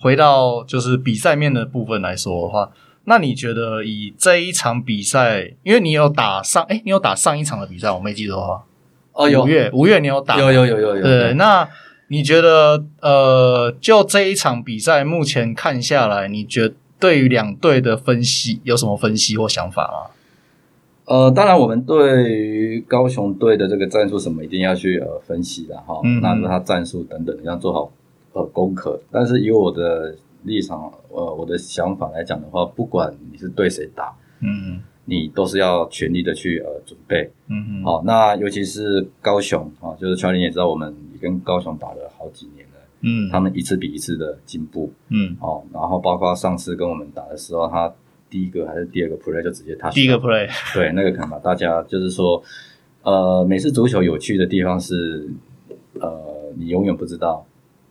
回到就是比赛面的部分来说的话，那你觉得以这一场比赛，因为你有打上，哎，你有打上一场的比赛，我没记错的话。哦，有五月，五月你有打？有有有有有。对，那你觉得，呃，就这一场比赛，目前看下来，你觉得对于两队的分析有什么分析或想法吗？呃，当然，我们对于高雄队的这个战术什么，一定要去呃分析的哈。嗯。那他战术等等，要做好呃功课。但是以我的立场，呃，我的想法来讲的话，不管你是对谁打，嗯。你都是要全力的去呃准备，嗯嗯，好，那尤其是高雄啊，就是乔林也知道，我们也跟高雄打了好几年了，嗯，他们一次比一次的进步，嗯，哦，然后包括上次跟我们打的时候，他第一个还是第二个 play 就直接他第一个 play，对，那个可能把大家就是说，呃，美式足球有趣的地方是，呃，你永远不知道，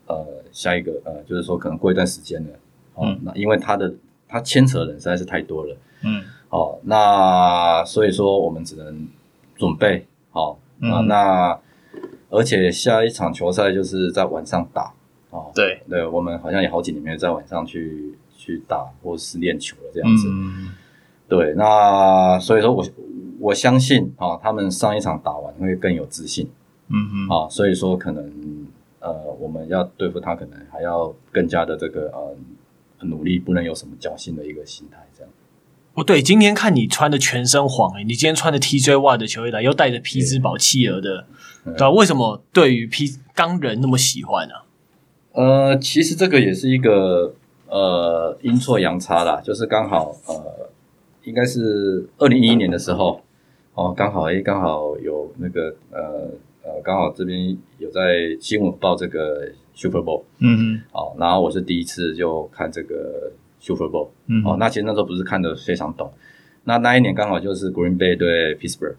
呃，下一个呃，就是说可能过一段时间了，哦，嗯、那因为他的他牵扯的人实在是太多了，嗯，哦，那所以说我们只能准备好、哦、啊，嗯、那而且下一场球赛就是在晚上打，哦，对，对，我们好像也好几年没有在晚上去去打或是练球了这样子，嗯、对，那所以说我我相信啊、哦，他们上一场打完会更有自信。嗯嗯，啊，所以说可能呃，我们要对付他，可能还要更加的这个呃努力，不能有什么侥幸的一个心态。哦，对，今天看你穿的全身黄诶，你今天穿的 TJY 的球衣来，又带着皮兹堡企鹅的，对吧？为什么对于皮钢人那么喜欢呢？呃，其实这个也是一个呃阴错阳差啦，就是刚好呃，应该是二零一一年的时候哦，刚好诶，刚好有那个呃。呃，刚好这边有在新闻报这个 Super Bowl，嗯嗯，哦，然后我是第一次就看这个 Super Bowl，嗯，哦，那其实那时候不是看得非常懂，那那一年刚好就是 Green Bay 对 Pittsburgh，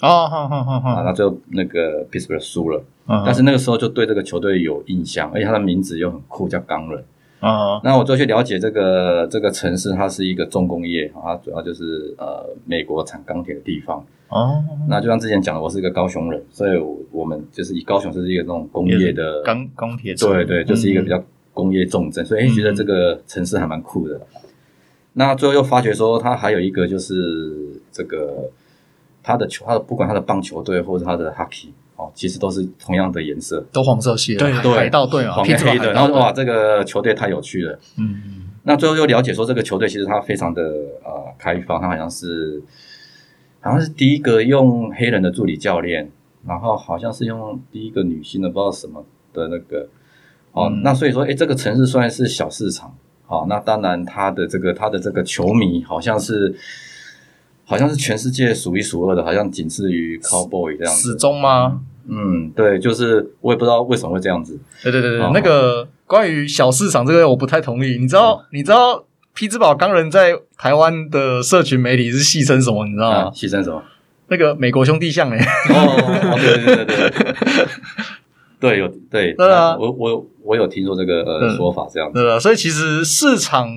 哦，好好好好，啊，那就那个 Pittsburgh 输了，嗯、但是那个时候就对这个球队有印象，而且他的名字又很酷，叫钢人。啊，那我就去了解这个这个城市，它是一个重工业，它主要就是呃美国产钢铁的地方。哦，那就像之前讲的，我是一个高雄人，所以我们就是以高雄是一个那种工业的钢钢铁，对对，就是一个比较工业重镇，嗯、所以觉得这个城市还蛮酷的。嗯、那最后又发觉说，它还有一个就是这个它的球，它的不管它的棒球队或者它的 hockey。哦，其实都是同样的颜色，都黄色系的，对对，海盗队啊，黄黑的。然后哇，这个球队太有趣了。嗯，那最后又了解说，这个球队其实它非常的呃开放，它好像是好像是第一个用黑人的助理教练，然后好像是用第一个女性的不知道什么的那个。哦，嗯、那所以说，哎，这个城市虽然是小市场。好、哦，那当然，他的这个他的这个球迷好像是。好像是全世界数一数二的，好像仅次于 Cowboy 这样子。始终吗？嗯，对，就是我也不知道为什么会这样子。对对对对，哦、那个关于小市场这个我不太同意。你知道、嗯、你知道匹兹堡钢人在台湾的社群媒体是戏称什么？你知道吗？戏称、啊、什么？那个美国兄弟像哎、欸。哦，对对对对 对有对对啊。我我我有听说这个说法这样子。对啊所以其实市场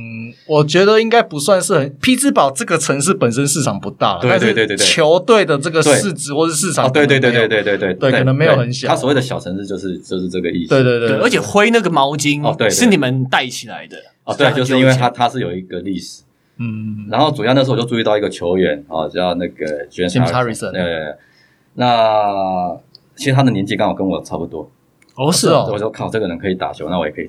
我觉得应该不算是很匹兹堡这个城市本身市场不大对对对对球队的这个市值或者市场对对对对对对对，对可能没有很小。他所谓的小城市就是就是这个意思。对对对而且灰那个毛巾哦对是你们带起来的哦对就是因为它它是有一个历史。嗯。然后主要那时候我就注意到一个球员哦叫那个 james harrison 对。那其实他的年纪刚好跟我差不多。哦，是哦，我说靠，这个人可以打球，那我也可以，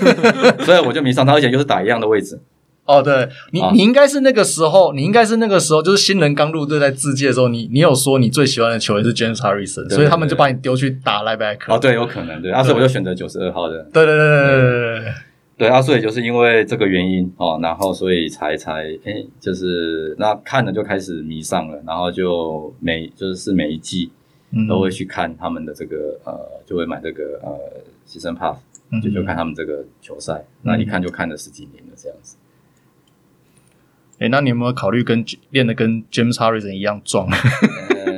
所以我就迷上他，而且就是打一样的位置。哦，对你，你应该是那个时候，你应该是那个时候，就是新人刚入队在自介的时候，你你有说你最喜欢的球员是 James Harrison，所以他们就把你丢去打 linebacker。哦，对，有可能，对，阿，所以我就选择九十二号的。对对对对对对对，对啊，所以就是因为这个原因哦，然后所以才才诶，就是那看了就开始迷上了，然后就每就是是每一季。都会去看他们的这个呃，就会买这个呃，season pass，就就看他们这个球赛，那一看就看了十几年了这样子。哎，那你有没有考虑跟练的跟 James Harrison 一样壮？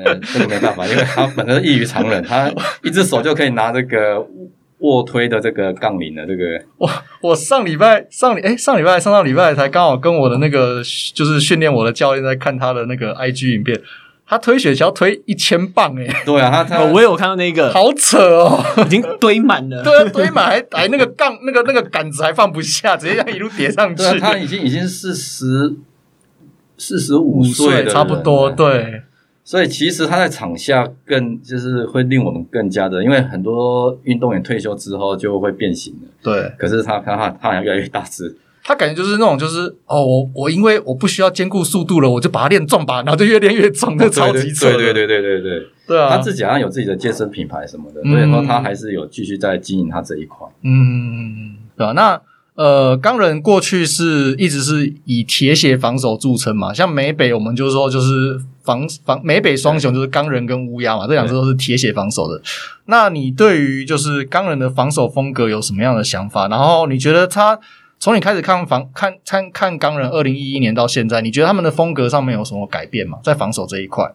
呃，这个没办法，因为他本身异于常人，他一只手就可以拿这个卧推的这个杠铃的这个。我我上礼拜上礼哎上礼拜上上礼拜才刚好跟我的那个就是训练我的教练在看他的那个 IG 影片。他推雪橇推一千磅诶、欸、对啊，他他、哦、我有看到那个，好扯哦，已经堆满了，对啊，堆满还还那个杠那个那个杆子还放不下，直接这样一路叠上去。对，他已经已经四十四十五岁了，差不多对。所以其实他在场下更就是会令我们更加的，因为很多运动员退休之后就会变形了，对。可是他他他他好像越来越大只。他感觉就是那种，就是哦，我我因为我不需要兼顾速度了，我就把它练重吧，然后就越练越壮，这超级扯。对对对对对对对啊！他自己好像有自己的健身品牌什么的，所以说他还是有继续在经营他这一块。嗯，对啊？那呃，钢人过去是一直是以铁血防守著称嘛，像美北我们就是说就是防防美北双雄就是钢人跟乌鸦嘛，这两支都是铁血防守的。那你对于就是钢人的防守风格有什么样的想法？然后你觉得他？从你开始看防看看看钢人，二零一一年到现在，你觉得他们的风格上面有什么改变吗？在防守这一块，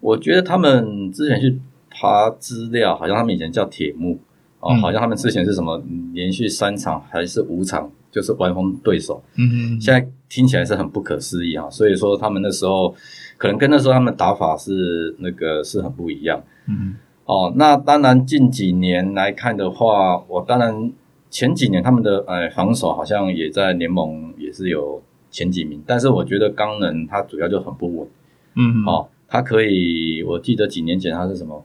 我觉得他们之前去爬资料，好像他们以前叫铁木，哦，好像他们之前是什么连续三场还是五场就是完封对手，嗯哼，现在听起来是很不可思议啊。所以说他们那时候可能跟那时候他们打法是那个是很不一样，嗯，哦，那当然近几年来看的话，我当然前几年他们的呃防守好像也在联盟也是有前几名，但是我觉得钢人他主要就很不稳，嗯，哦，他可以我记得几年前他是什么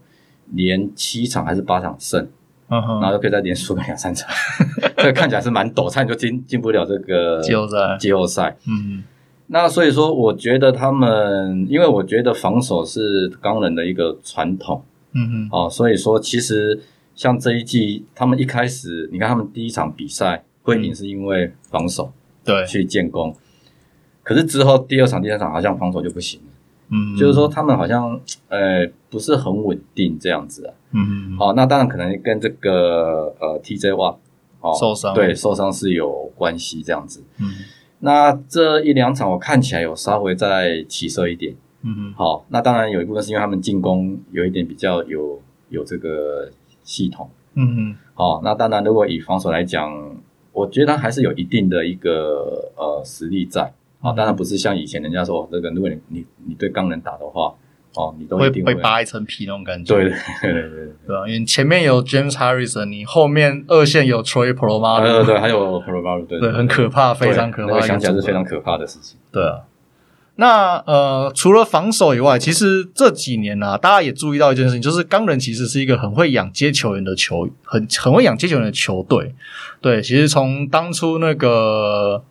连七场还是八场胜。嗯哼，然后就可以再连输个两三场，这看起来是蛮陡，差点就进进不了这个季后赛。季后赛，嗯，那所以说，我觉得他们，因为我觉得防守是钢人的一个传统，嗯哼，哦，所以说其实像这一季，他们一开始，你看他们第一场比赛会赢，是因为防守，对，去建功，可是之后第二场、第三场好像防守就不行了。嗯，就是说他们好像呃不是很稳定这样子啊。嗯，好、哦，那当然可能跟这个呃 TJ Watt 哦受伤，对受伤是有关系这样子。嗯，那这一两场我看起来有稍微再起色一点。嗯，好、哦，那当然有一部分是因为他们进攻有一点比较有有这个系统。嗯，好、哦，那当然如果以防守来讲，我觉得他还是有一定的一个呃实力在。啊、哦，当然不是像以前人家说这个，如果你你你对钢人打的话，哦，你都会会扒一层皮那种感觉。对对对 对对，对啊，因为前面有 James Harrison，你后面二线有 Troy Polamalu，对对对，还有 Polamalu，对对，很可怕，非常可怕，想起来是非常可怕的事情。对啊，那呃，除了防守以外，其实这几年呢、啊，大家也注意到一件事情，就是钢人其实是一个很会养接球员的球，很很会养接球员的球队。对，其实从当初那个。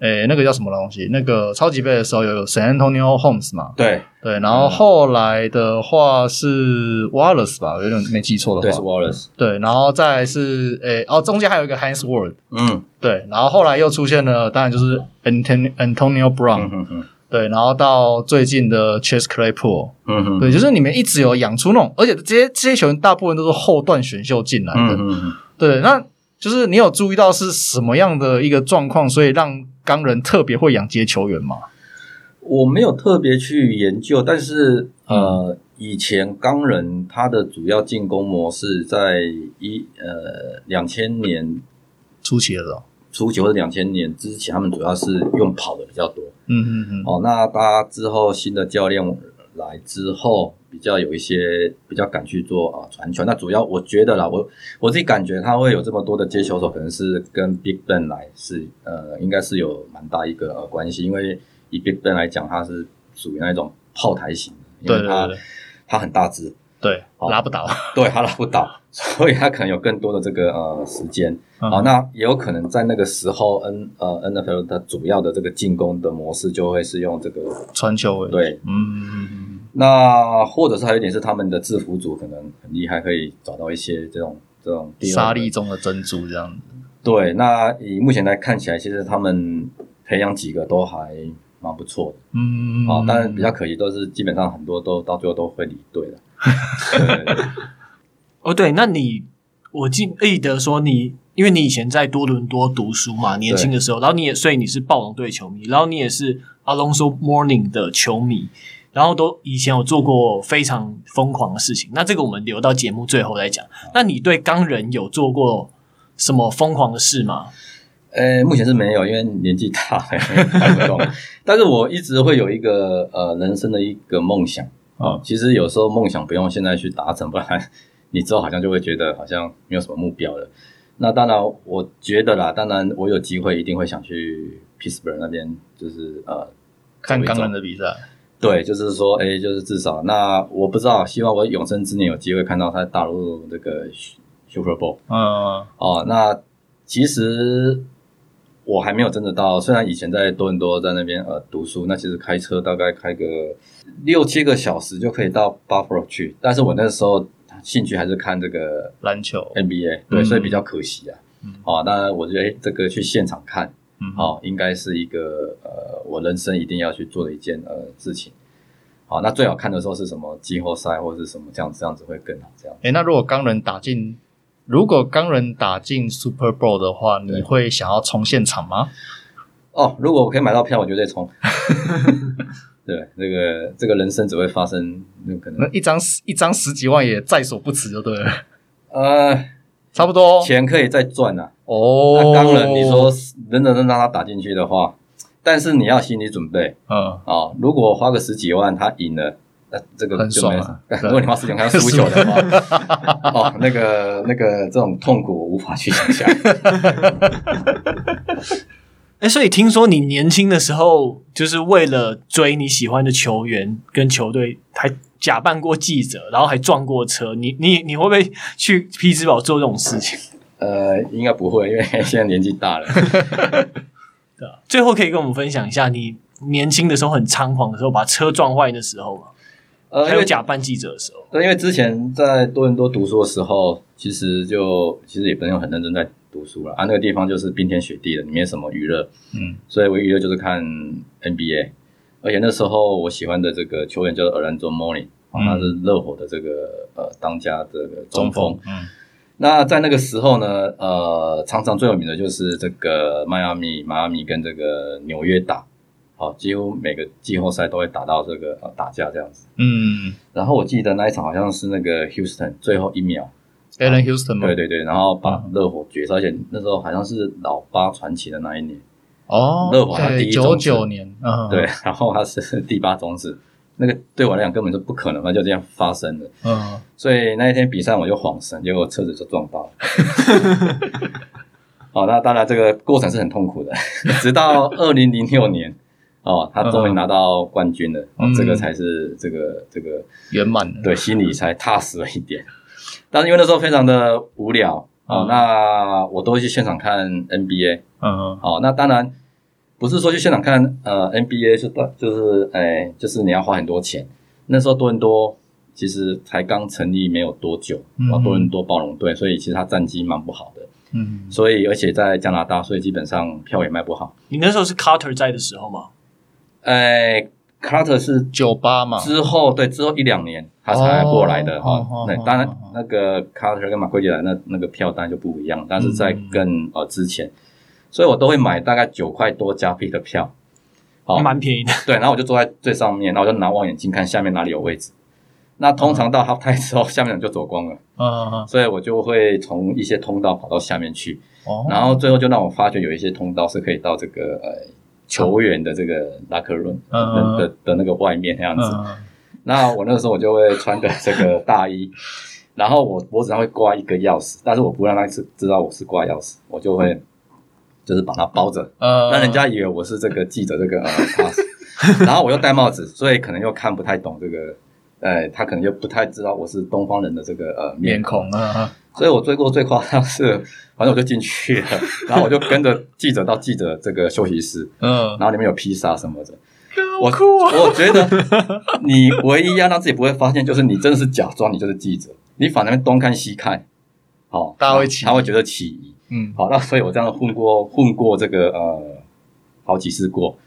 诶，那个叫什么东西？那个超级杯的时候有 San Antonio Holmes 嘛？对对，然后后来的话是 Wallace 吧，有点没记错的话，对是 Wallace。对，然后再来是诶，哦，中间还有一个 Hines Ward。嗯，对，然后后来又出现了，当然就是 Antonio Antonio Brown。嗯嗯。对，然后到最近的 Chess Claypool。嗯哼。对，就是你们一直有养出那种，而且这些这些球员大部分都是后段选秀进来的。嗯嗯。对，那就是你有注意到是什么样的一个状况，所以让钢人特别会养这些球员吗？我没有特别去研究，但是呃，以前钢人他的主要进攻模式在一呃两千年初期的时候，初期或者两千年之前，他们主要是用跑的比较多。嗯嗯嗯。哦，那大家之后新的教练来之后，比较有一些比较敢去做啊传球。那主要我觉得啦，我我自己感觉他会有这么多的接球手，可能是跟 Big Ben 来是呃，应该是有蛮大一个呃关系。因为以 Big Ben 来讲，他是属于那种炮台型的，因为他他很大只，对，哦、拉不倒，对他拉不倒，所以他可能有更多的这个呃时间。好、嗯哦，那也有可能在那个时候，N 呃 NFL 的主要的这个进攻的模式就会是用这个传球为对，嗯。那或者是还有一点是他们的制服组可能很厉害，可以找到一些这种这种沙粒中的珍珠这样子。对，那以目前来看起来，其实他们培养几个都还蛮不错的。嗯，好、哦，当然比较可惜都是基本上很多都到最后都会离队了。哦，对，那你我记记得说你，因为你以前在多伦多读书嘛，年轻的时候，然后你也所以你是暴龙队球迷，然后你也是 Alonso Mourning 的球迷。然后都以前有做过非常疯狂的事情，那这个我们留到节目最后再讲。那你对钢人有做过什么疯狂的事吗？呃，目前是没有，因为年纪大了 还不动。但是我一直会有一个呃人生的一个梦想啊、哦。其实有时候梦想不用现在去达成，不然你之后好像就会觉得好像没有什么目标了。那当然，我觉得啦，当然我有机会一定会想去 Pittsburgh 那边，就是呃看钢人的比赛。对，就是说，哎，就是至少，那我不知道，希望我永生之年有机会看到他打入这个 Super Bowl。嗯，哦，那其实我还没有真的到，虽然以前在多伦多在那边呃读书，那其实开车大概开个六七个小时就可以到 Buffalo 去，但是我那时候兴趣还是看这个篮球 NBA，对，所以比较可惜啊。嗯，哦，当然我觉得，哎，这个去现场看。嗯，好，应该是一个呃，我人生一定要去做的一件呃事情。好，那最好看的时候是什么季后赛或者是什么这样子，这样子会更好。这样。哎，那如果钢人打进，如果钢人打进 Super Bowl 的话，你会想要冲现场吗？哦，如果我可以买到票，我绝对冲。对，这个这个人生只会发生，那可能那一张一张十几万也在所不辞，就对了。呃。差不多钱可以再赚啊。哦，那当然，你说认真让他打进去的话，但是你要心理准备，嗯，哦，如果花个十几万他赢了，那这个很爽啊。如果你花十几万他输球的话，哦，那个那个这种痛苦我无法去想象。哎，所以听说你年轻的时候，就是为了追你喜欢的球员跟球队，还假扮过记者，然后还撞过车。你你你会不会去匹兹堡做这种事情？呃，应该不会，因为现在年纪大了。对啊，最后可以跟我们分享一下你年轻的时候很猖狂的时候，把车撞坏的时候吗？呃，还有假扮记者的时候。对，因为之前在多伦多读书的时候，其实就其实也不用很认真在读书了啊。那个地方就是冰天雪地的，里面什么娱乐，嗯，所以我娱乐就是看 NBA。而且那时候我喜欢的这个球员叫做 Orlando Mourning，他是热火的这个呃当家这个中锋，中锋，嗯。那在那个时候呢，呃，常常最有名的就是这个迈阿密、迈阿密跟这个纽约打，好，几乎每个季后赛都会打到这个呃打架这样子。嗯，然后我记得那一场好像是那个 Houston 最后一秒，Allen Houston 吗？对对对，然后把热火绝杀，而且那时候好像是老八传奇的那一年哦，热火他第一九九年，嗯，对，然后他是第八种子。那个对我来讲根本就不可能，那就这样发生了。嗯，所以那一天比赛我就晃神，结果车子就撞到了。好、哦，那当然这个过程是很痛苦的，直到二零零六年，哦，他终于拿到冠军了，嗯哦、这个才是这个这个圆满的，对，心里才踏实了一点。但是因为那时候非常的无聊，哦，嗯、那我都会去现场看 NBA。嗯，好、哦，那当然。不是说去现场看呃 NBA 是到就是哎就是你要花很多钱。那时候多伦多其实才刚成立没有多久，然后多伦多暴龙队，所以其实他战绩蛮不好的。嗯，所以而且在加拿大，所以基本上票也卖不好。你那时候是 Carter 在的时候吗？哎，Carter 是九八嘛？之后对之后一两年他才过来的哈。对，当然那个 Carter 跟马奎迪来那那个票单就不一样，但是在更呃之前。所以我都会买大概九块多加币的票，哦，蛮便宜的。对，然后我就坐在最上面，然后我就拿望远镜看下面哪里有位置。那通常到 half time 之后，下面人就走光了。嗯嗯。所以我就会从一些通道跑到下面去。哦。然后最后就让我发觉有一些通道是可以到这个呃球员的这个 locker room 的的的那个外面那样子。那我那个时候我就会穿着这个大衣，然后我脖子上会挂一个钥匙，但是我不让他知知道我是挂钥匙，我就会。就是把它包着，呃，让人家以为我是这个记者，这个呃 pass，然后我又戴帽子，所以可能又看不太懂这个，呃，他可能就不太知道我是东方人的这个呃面孔啊，所以我追过最夸张是，反正我就进去了，然后我就跟着记者到记者这个休息室，嗯，然后里面有披萨什么的，我我觉得你唯一要让自己不会发现，就是你真的是假装你就是记者，你反而东看西看，好，大家会他会觉得起疑。嗯，好，那所以我这样混过混过这个呃好几次过，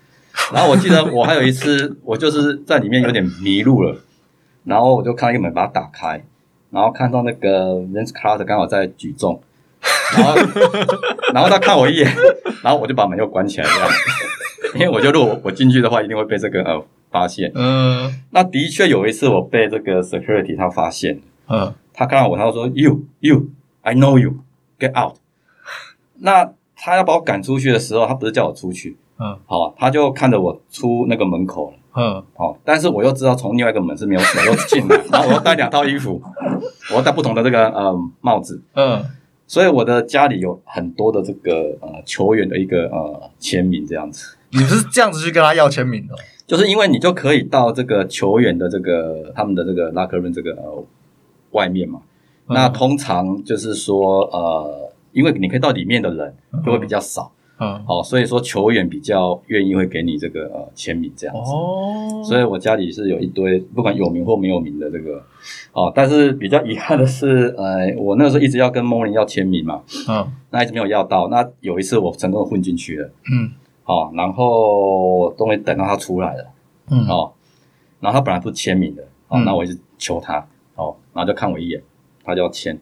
然后我记得我还有一次，我就是在里面有点迷路了，然后我就看到一个门，把它打开，然后看到那个 Vince Carter 刚好在举重，然后然后他看我一眼，然后我就把门又关起来这样，因为我就如果我进去的话，一定会被这个呃发现。嗯，那的确有一次我被这个 security 他发现，嗯，他看到我，他就说 You you I know you. Get out。那他要把我赶出去的时候，他不是叫我出去，嗯，好，他就看着我出那个门口了，嗯，好，但是我又知道从另外一个门是没有锁，又进来，然后我又带两套衣服，我又戴不同的这个呃帽子，嗯，所以我的家里有很多的这个呃球员的一个呃签名这样子。你不是这样子去跟他要签名的？就是因为你就可以到这个球员的这个他们的这个 locker room 这个呃外面嘛，嗯，那通常就是说呃。因为你可以到里面的人就会比较少，嗯，好，所以说球员比较愿意会给你这个呃签名这样子，哦，所以我家里是有一堆不管有名或没有名的这个，哦，但是比较遗憾的是，呃，我那个时候一直要跟 Mourning 要签名嘛，嗯，那一直没有要到，那有一次我成功的混进去了，嗯，好，然后终于等到他出来了，嗯，哦，然后他本来不签名的，哦，那我一直求他，哦，然后就看我一眼，他就要签。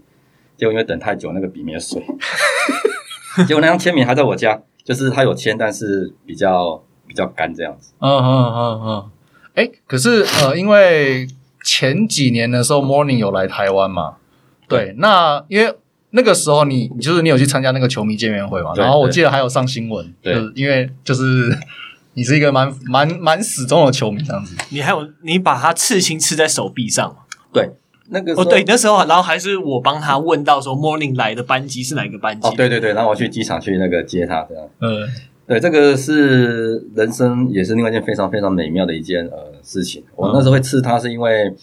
结果因为等太久，那个笔没有水。结果那张签名还在我家，就是他有签，但是比较比较干这样子。嗯嗯嗯嗯。哎，可是呃，因为前几年的时候，Mourning 有来台湾嘛？对。那因为那个时候你你就是你有去参加那个球迷见面会嘛？然后我记得还有上新闻，就是因为就是 你是一个蛮蛮蛮死忠的球迷这样子。你还有你把他刺青刺在手臂上，对，那个哦对，那时候然后还是我帮他问到说 Morning 来的班机是哪个班机？哦对对对，然后我去机场去那个接他这样。嗯，对，这个是人生也是另外一件非常非常美妙的一件呃事情。我那时候会刺他是因为。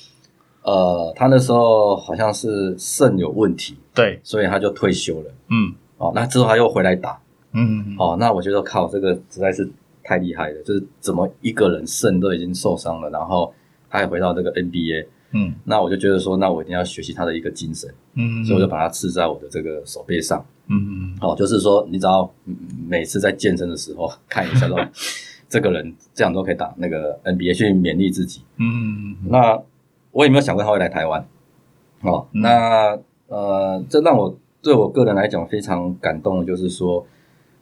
呃，他那时候好像是肾有问题，对，所以他就退休了。嗯，哦，那之后他又回来打，嗯，哦，那我觉得靠，这个实在是太厉害了，就是怎么一个人肾都已经受伤了，然后他还回到这个 NBA，嗯，那我就觉得说，那我一定要学习他的一个精神，嗯，所以我就把它刺在我的这个手背上，嗯，哦，就是说，你只要每次在健身的时候看一下，说这个人这样都可以打那个 NBA，去勉励自己，嗯，那。我也没有想过他会来台湾，哦，嗯、那呃，这让我对我个人来讲非常感动的，就是说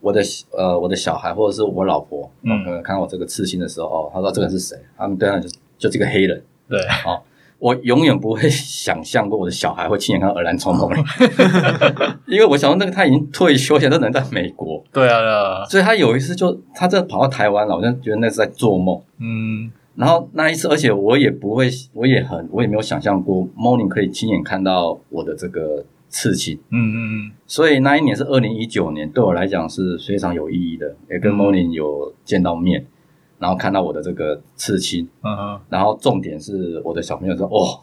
我的呃我的小孩或者是我老婆，嗯，看到我这个刺青的时候，哦，他说这个人是谁？他们对他就就这个黑人，对，哦，我永远不会想象过我的小孩会亲眼看到尔兰冲锋，因为我想说那个他已经退休，现在都能在美国，对啊，对啊，所以他有一次就他这跑到台湾了，我就觉得那是在做梦，嗯。然后那一次，而且我也不会，我也很，我也没有想象过 Morning 可以亲眼看到我的这个刺青。嗯嗯嗯。所以那一年是二零一九年，对我来讲是非常有意义的，也跟 Morning 有见到面，嗯、然后看到我的这个刺青。嗯哼。然后重点是我的小朋友说：“哦。”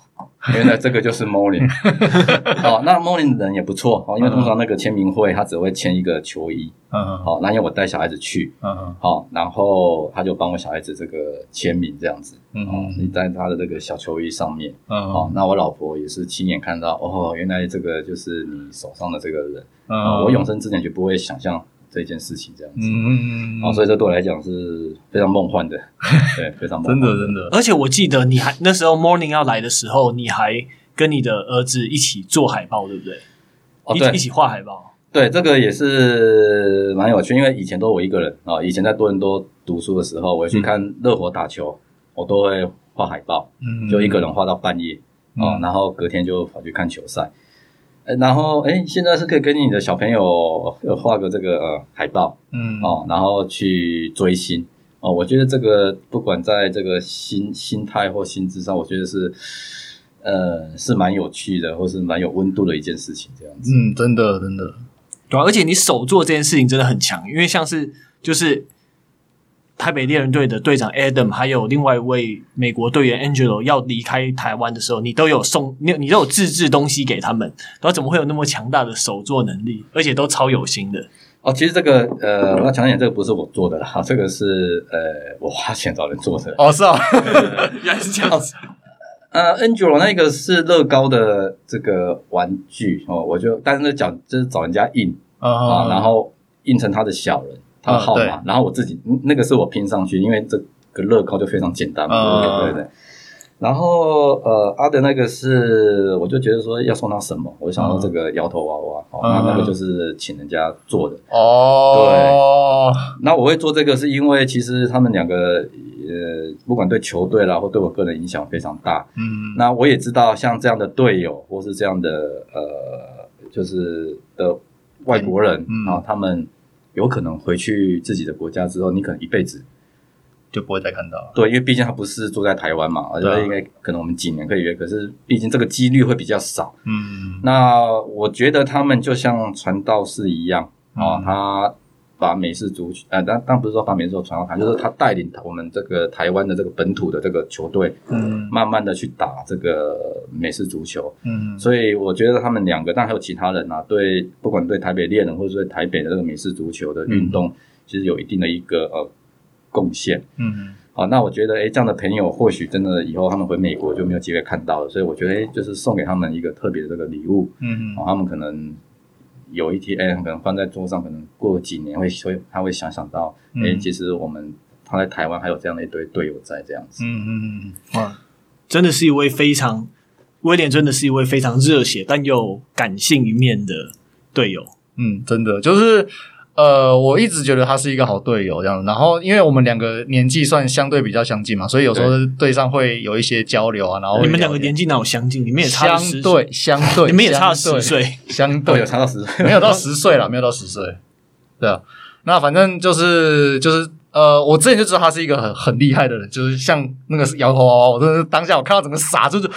原来这个就是 Morning 哦，那 Morning 人也不错哦，因为通常那个签名会他只会签一个球衣，嗯，好，那因为我带小孩子去，嗯，好，然后他就帮我小孩子这个签名这样子，嗯，你在他的这个小球衣上面，嗯，好，那我老婆也是亲眼看到，哦，原来这个就是你手上的这个人，嗯，我永生之前就不会想象。这件事情这样子，嗯嗯，所以这对我来讲是非常梦幻的，对，非常梦幻的真的真的。而且我记得你还那时候 Morning 要来的时候，你还跟你的儿子一起做海报，对不对？哦，对，一起画海报。对，这个也是蛮有趣，因为以前都我一个人啊。以前在多伦多读书的时候，我去看热火打球，我都会画海报，嗯，就一个人画到半夜啊，然后隔天就跑去看球赛。然后，哎，现在是可以跟你的小朋友画个这个呃海报，嗯，哦，然后去追星哦。我觉得这个不管在这个心心态或心智上，我觉得是呃是蛮有趣的，或是蛮有温度的一件事情，这样子。嗯，真的真的，对啊，而且你手做这件事情真的很强，因为像是就是。台北猎人队的队长 Adam，还有另外一位美国队员 Angelo 要离开台湾的时候，你都有送你，你都有自制东西给他们，然后怎么会有那么强大的手作能力，而且都超有心的？哦，其实这个呃，我要强调，这个不是我做的啦，这个是呃，我花钱找人做的。哦，是哦，原来是这样子。呃，Angelo 那个是乐高的这个玩具哦，我就但是那讲就是找人家印啊，哦、然后印成他的小人。他的号码，然后我自己那个是我拼上去，因为这个乐高就非常简单嘛，对对对。然后呃，阿德那个是，我就觉得说要送他什么，我就想到这个摇头娃娃，哦，那那个就是请人家做的哦。对，那我会做这个是因为其实他们两个呃，不管对球队啦或对我个人影响非常大。嗯，那我也知道像这样的队友或是这样的呃，就是的外国人啊，他们。有可能回去自己的国家之后，你可能一辈子就不会再看到了。对，因为毕竟他不是住在台湾嘛，而且应该可能我们几年可以约，可是毕竟这个几率会比较少。嗯，那我觉得他们就像传道士一样啊，嗯、他。把美式足球，呃，当当不是说把美式足球传到台，就是他带领我们这个台湾的这个本土的这个球队，嗯，慢慢的去打这个美式足球，嗯，所以我觉得他们两个，但还有其他人啊，对，不管对台北猎人或者对台北的这个美式足球的运动，嗯、其实有一定的一个呃贡献，嗯，好，那我觉得，诶，这样的朋友或许真的以后他们回美国就没有机会看到了，所以我觉得，诶，就是送给他们一个特别的这个礼物，嗯，好，他们可能。有一天，哎，可能放在桌上，可能过几年会会，他会想想到，哎、嗯，其实我们他在台湾还有这样的一堆队友在这样子。嗯嗯嗯，哇，真的是一位非常威廉，真的是一位非常热血但又感性一面的队友。嗯，真的就是呃，我一直觉得他是一个好队友，这样。然后，因为我们两个年纪算相对比较相近嘛，所以有时候队上会有一些交流啊。然后你们两个年纪哪有相近？你们也差相对相对，你们也差十岁，相对有差到十岁，没有到十岁了，没有到十岁。对啊，那反正就是就是呃，我之前就知道他是一个很很厉害的人，就是像那个摇头娃娃，我真的是当下我看到整个傻，就是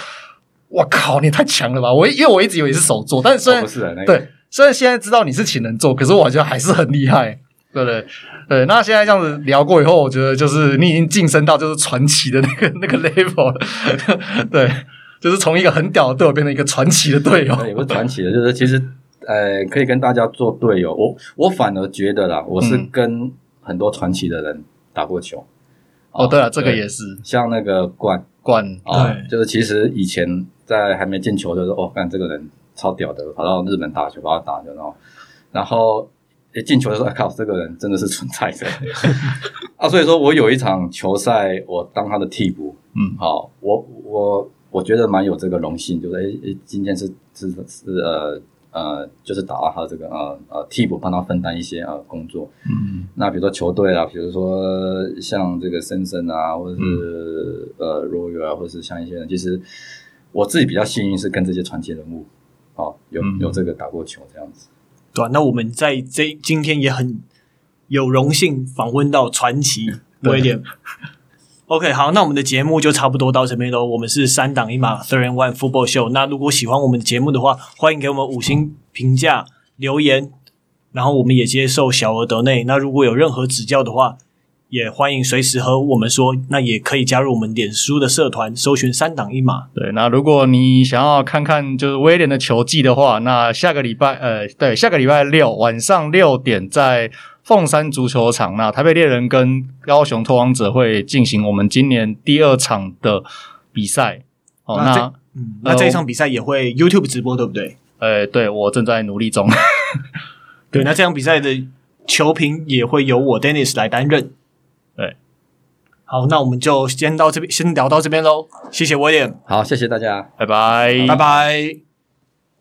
我靠，你太强了吧！我因为我一直以为是手作，但是虽然、哦、不是、那个、对。虽然现在知道你是请人做，可是我觉得还是很厉害，对不对？对，那现在这样子聊过以后，我觉得就是你已经晋升到就是传奇的那个 那个 level 了，对，就是从一个很屌的队友变成一个传奇的队友，也不是传奇的，就是其实呃，可以跟大家做队友。我我反而觉得啦，我是跟很多传奇的人打过球。嗯、哦，对了，这个也是像那个冠冠啊，就是其实以前在还没进球的时候，哦，看这个人。超屌的，跑到日本打球，把他打球，然后，然后一进球的时候，靠，这个人真的是存在的 啊！所以说我有一场球赛，我当他的替补，嗯，好，我我我觉得蛮有这个荣幸，就是诶今天是是是呃呃，就是打到他这个呃呃替补，帮他分担一些呃工作，嗯，那比如说球队啊，比如说像这个森森啊，或者是、嗯、呃 Royal 啊，或者是像一些人，其实我自己比较幸运，是跟这些传奇人物。哦，有有这个打过球这样子，嗯、对、啊、那我们在这今天也很有荣幸访问到传奇威廉。OK，好，那我们的节目就差不多到这边喽。我们是三档一码 Three and One Football Show。那如果喜欢我们的节目的话，欢迎给我们五星评价留言，然后我们也接受小额得内。那如果有任何指教的话，也欢迎随时和我们说，那也可以加入我们脸书的社团，搜寻三档一码。对，那如果你想要看看就是威廉的球技的话，那下个礼拜，呃，对，下个礼拜六晚上六点在凤山足球场，那台北猎人跟高雄拓荒者会进行我们今年第二场的比赛。哦，那，那嗯，那这一场比赛也会 YouTube 直播，对不对？呃，对，我正在努力中。对，那这场比赛的球评也会由我 Dennis 来担任。对，好，那我们就先到这边，先聊到这边喽。谢谢威廉，好，谢谢大家，拜拜，拜拜。